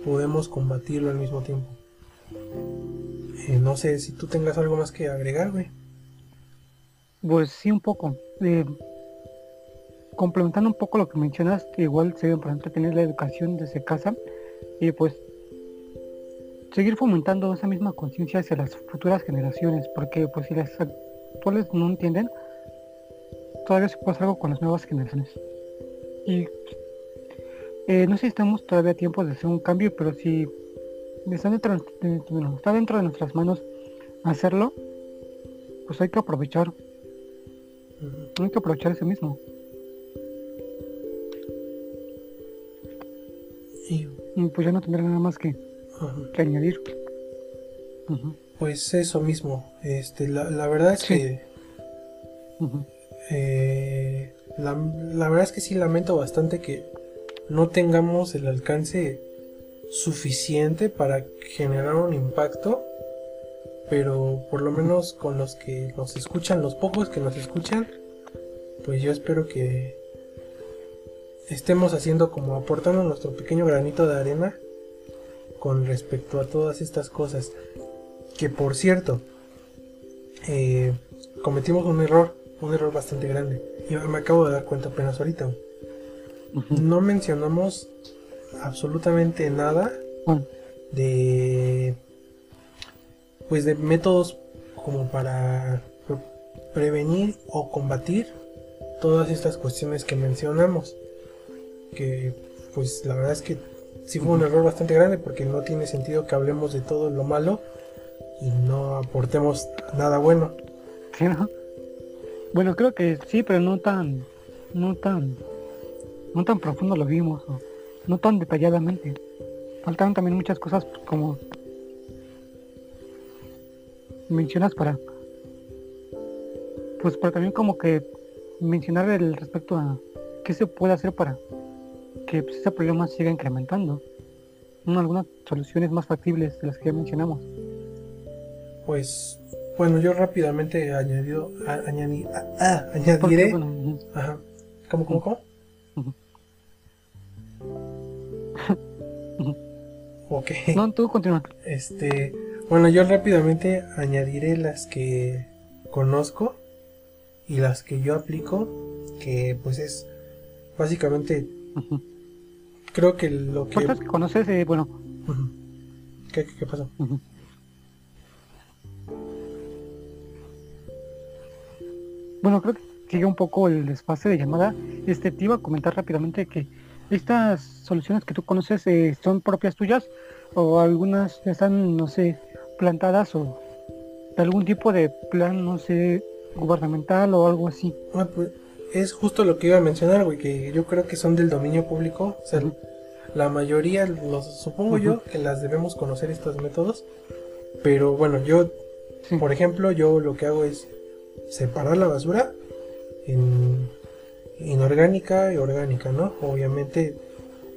podemos combatirlo al mismo tiempo. Eh, no sé si tú tengas algo más que agregar, güey. Pues sí, un poco. Eh, complementando un poco lo que mencionas, igual se debe, por ejemplo, tener la educación desde casa y pues seguir fomentando esa misma conciencia hacia las futuras generaciones, porque pues si las actuales no entienden, todavía se puede hacer algo con las nuevas generaciones. Y eh, no sé si estamos todavía a tiempo de hacer un cambio, pero si está dentro, de, está dentro de nuestras manos hacerlo, pues hay que aprovechar. Hay que aprovechar ese mismo. Y pues ya no tendrá nada más que que añadir. Pues eso mismo. Este, la, verdad es que eh, la, verdad es que sí lamento bastante que no tengamos el alcance suficiente para generar un impacto, pero por lo menos con los que nos escuchan, los pocos que nos escuchan, pues yo espero que estemos haciendo como aportando nuestro pequeño granito de arena con respecto a todas estas cosas. Que por cierto, eh, cometimos un error, un error bastante grande. Y me acabo de dar cuenta apenas ahorita. No mencionamos absolutamente nada de pues de métodos como para prevenir o combatir todas estas cuestiones que mencionamos que pues la verdad es que sí fue un error bastante grande porque no tiene sentido que hablemos de todo lo malo y no aportemos nada bueno. Bueno, creo que sí, pero no tan, no tan, no tan profundo lo vimos, no tan detalladamente. Faltaron también muchas cosas como mencionas para, pues para también como que mencionar el respecto a qué se puede hacer para que pues, ese problema siga incrementando. algunas soluciones más factibles de las que ya mencionamos. Pues, bueno, yo rápidamente añadido, añadi, ah, añadiré. ajá. ¿Cómo, cómo, cómo? Ok. No, tú continúa. Este, bueno, yo rápidamente añadiré las que conozco y las que yo aplico, que pues es básicamente creo que lo que... que conoces, eh, bueno... ¿Qué, qué, pasó? Bueno, creo que sigue un poco el espacio de llamada. Este, te iba a comentar rápidamente que estas soluciones que tú conoces eh, son propias tuyas o algunas están, no sé, plantadas o de algún tipo de plan, no sé, gubernamental o algo así. Ah, pues es justo lo que iba a mencionar, güey, que yo creo que son del dominio público. O sea, la mayoría, los, supongo yo, que las debemos conocer estos métodos. Pero bueno, yo, por ejemplo, yo lo que hago es separar la basura en inorgánica y orgánica, ¿no? Obviamente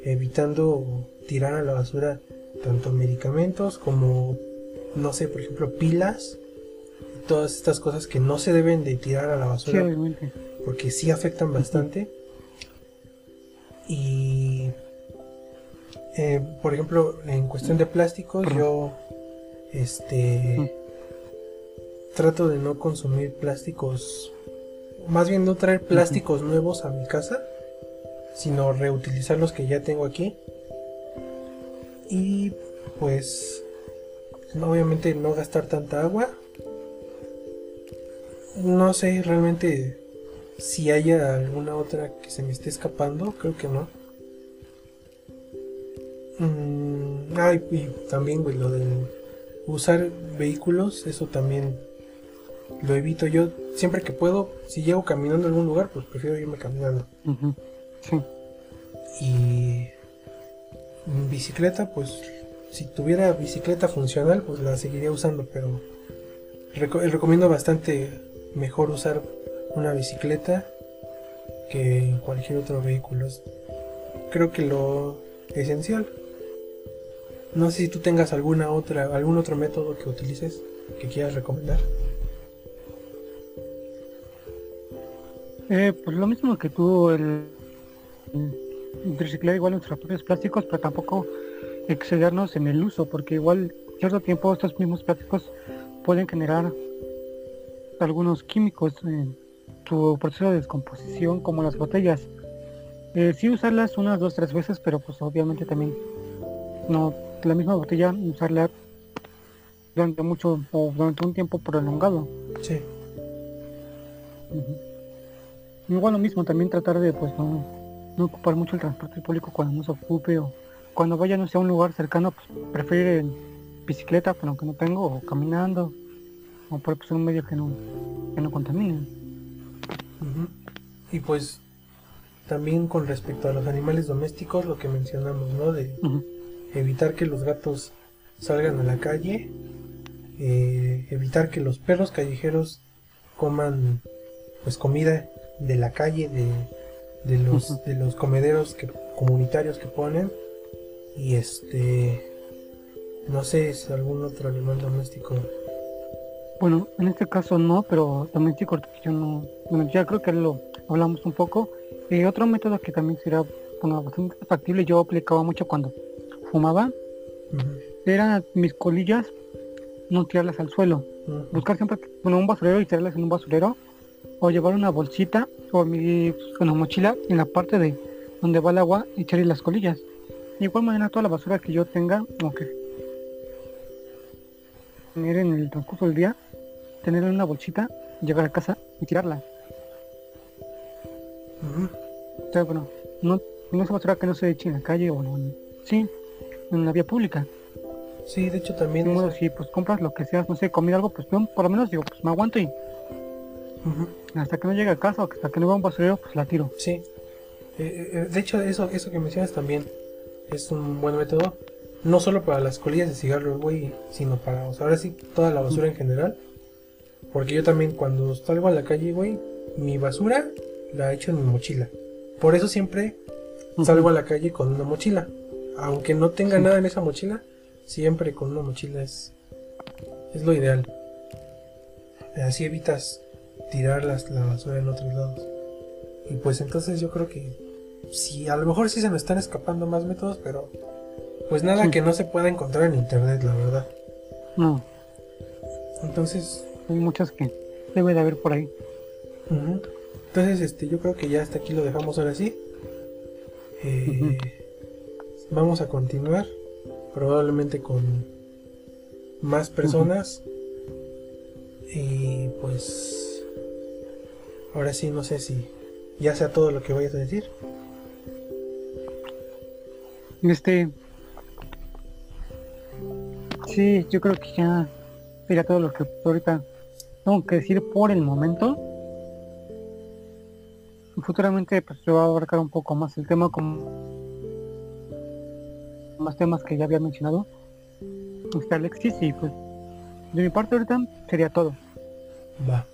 evitando tirar a la basura tanto medicamentos como, no sé, por ejemplo, pilas, todas estas cosas que no se deben de tirar a la basura porque sí afectan bastante. Y, eh, por ejemplo, en cuestión de plásticos, yo, este, trato de no consumir plásticos, más bien no traer plásticos nuevos a mi casa, sino reutilizar los que ya tengo aquí. Y, pues, obviamente no gastar tanta agua. No sé, realmente si haya alguna otra que se me esté escapando, creo que no. Mm, ay, y también, güey, lo de usar vehículos, eso también lo evito yo siempre que puedo. Si llego caminando a algún lugar, pues prefiero irme caminando. Sí. Y bicicleta, pues si tuviera bicicleta funcional, pues la seguiría usando, pero recomiendo bastante mejor usar una bicicleta que cualquier otro vehículo. creo que lo esencial. No sé si tú tengas alguna otra, algún otro método que utilices que quieras recomendar. Eh, pues lo mismo que tú, el, reciclar igual nuestros propios plásticos, pero tampoco excedernos en el uso, porque igual cierto tiempo estos mismos plásticos pueden generar algunos químicos en su proceso de descomposición como las botellas. Eh, sí usarlas unas, dos, tres veces, pero pues obviamente también no la misma botella usarla durante mucho o durante un tiempo prolongado. Sí. Igual lo mismo, también tratar de pues no, no ocupar mucho el transporte público cuando no se ocupe o cuando vaya no sea un lugar cercano, pues prefiero bicicleta, pero que no tengo, o caminando, o por pues, un medio que no, que no contamine. Y pues también con respecto a los animales domésticos, lo que mencionamos, ¿no? De evitar que los gatos salgan a la calle, eh, evitar que los perros callejeros coman pues comida de la calle, de, de los, de los comederos que, comunitarios que ponen. Y este, no sé si algún otro animal doméstico bueno, en este caso no, pero sí yo no, bueno, ya creo que lo hablamos un poco. Y otro método que también sería bueno, bastante factible, yo aplicaba mucho cuando fumaba, eran mis colillas, no tirarlas al suelo. Buscar siempre bueno, un basurero y tirarlas en un basurero, o llevar una bolsita o mi una mochila en la parte de donde va el agua y echarle las colillas. De igual manera toda la basura que yo tenga, o que tener en el transcurso del día, tener en una bolsita, llegar a casa y tirarla. Sea, bueno, no, no es basura que no se eche en la calle o en, sí, en la vía pública. Sí, de hecho también... eso- si pues compras lo que seas, no sé, comida algo, pues por lo menos digo, pues me aguanto y Hasta que no llegue a casa o hasta que no vea un basurero, pues la tiro. Sí. Eh, eh, de hecho, eso, eso que mencionas también es un buen método. No solo para las colillas de cigarro, güey, sino para, o sea, ahora sí, toda la basura en general. Porque yo también cuando salgo a la calle, güey, mi basura la echo en mi mochila. Por eso siempre salgo a la calle con una mochila. Aunque no tenga Sí. nada en esa mochila, siempre con una mochila es, es lo ideal. Así evitas tirar las, la basura en otros lados. Y pues entonces yo creo que sí, a lo mejor sí se me están escapando más métodos, pero pues nada Sí. que no se pueda encontrar en internet, la verdad. No, Entonces, hay muchas que debe de haber por ahí. entonces este, yo creo que ya hasta aquí lo dejamos ahora sí. Eh, Vamos a continuar, probablemente con más personas. Y pues, ahora sí, no sé si ya sea todo lo que vayas a decir. Este. Sí, yo creo que ya sería todo lo que ahorita tengo que decir por el momento. Futuramente pues se va a abarcar un poco más el tema con más temas que ya había mencionado. Este Alexis y pues de mi parte ahorita sería todo. Va.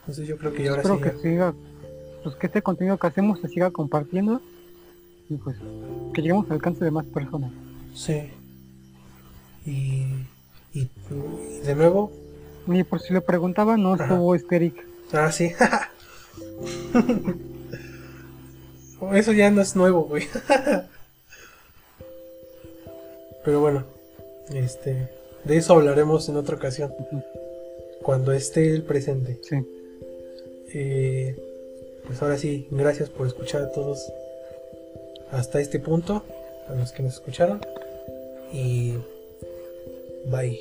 Entonces yo creo que ahora Espero sí. que ya- siga, pues que este contenido que hacemos se siga compartiendo y pues que lleguemos al alcance de más personas. Sí. Y, y, y de nuevo. Y por si le preguntaba, no Ajá. estuvo este Eric. Ah, sí. Eso ya no es nuevo, güey. Pero bueno, este, de eso hablaremos en otra ocasión, cuando esté el presente. Sí. Eh, pues ahora sí, gracias por escuchar a todos hasta este punto, a los que nos escucharon. Y bye.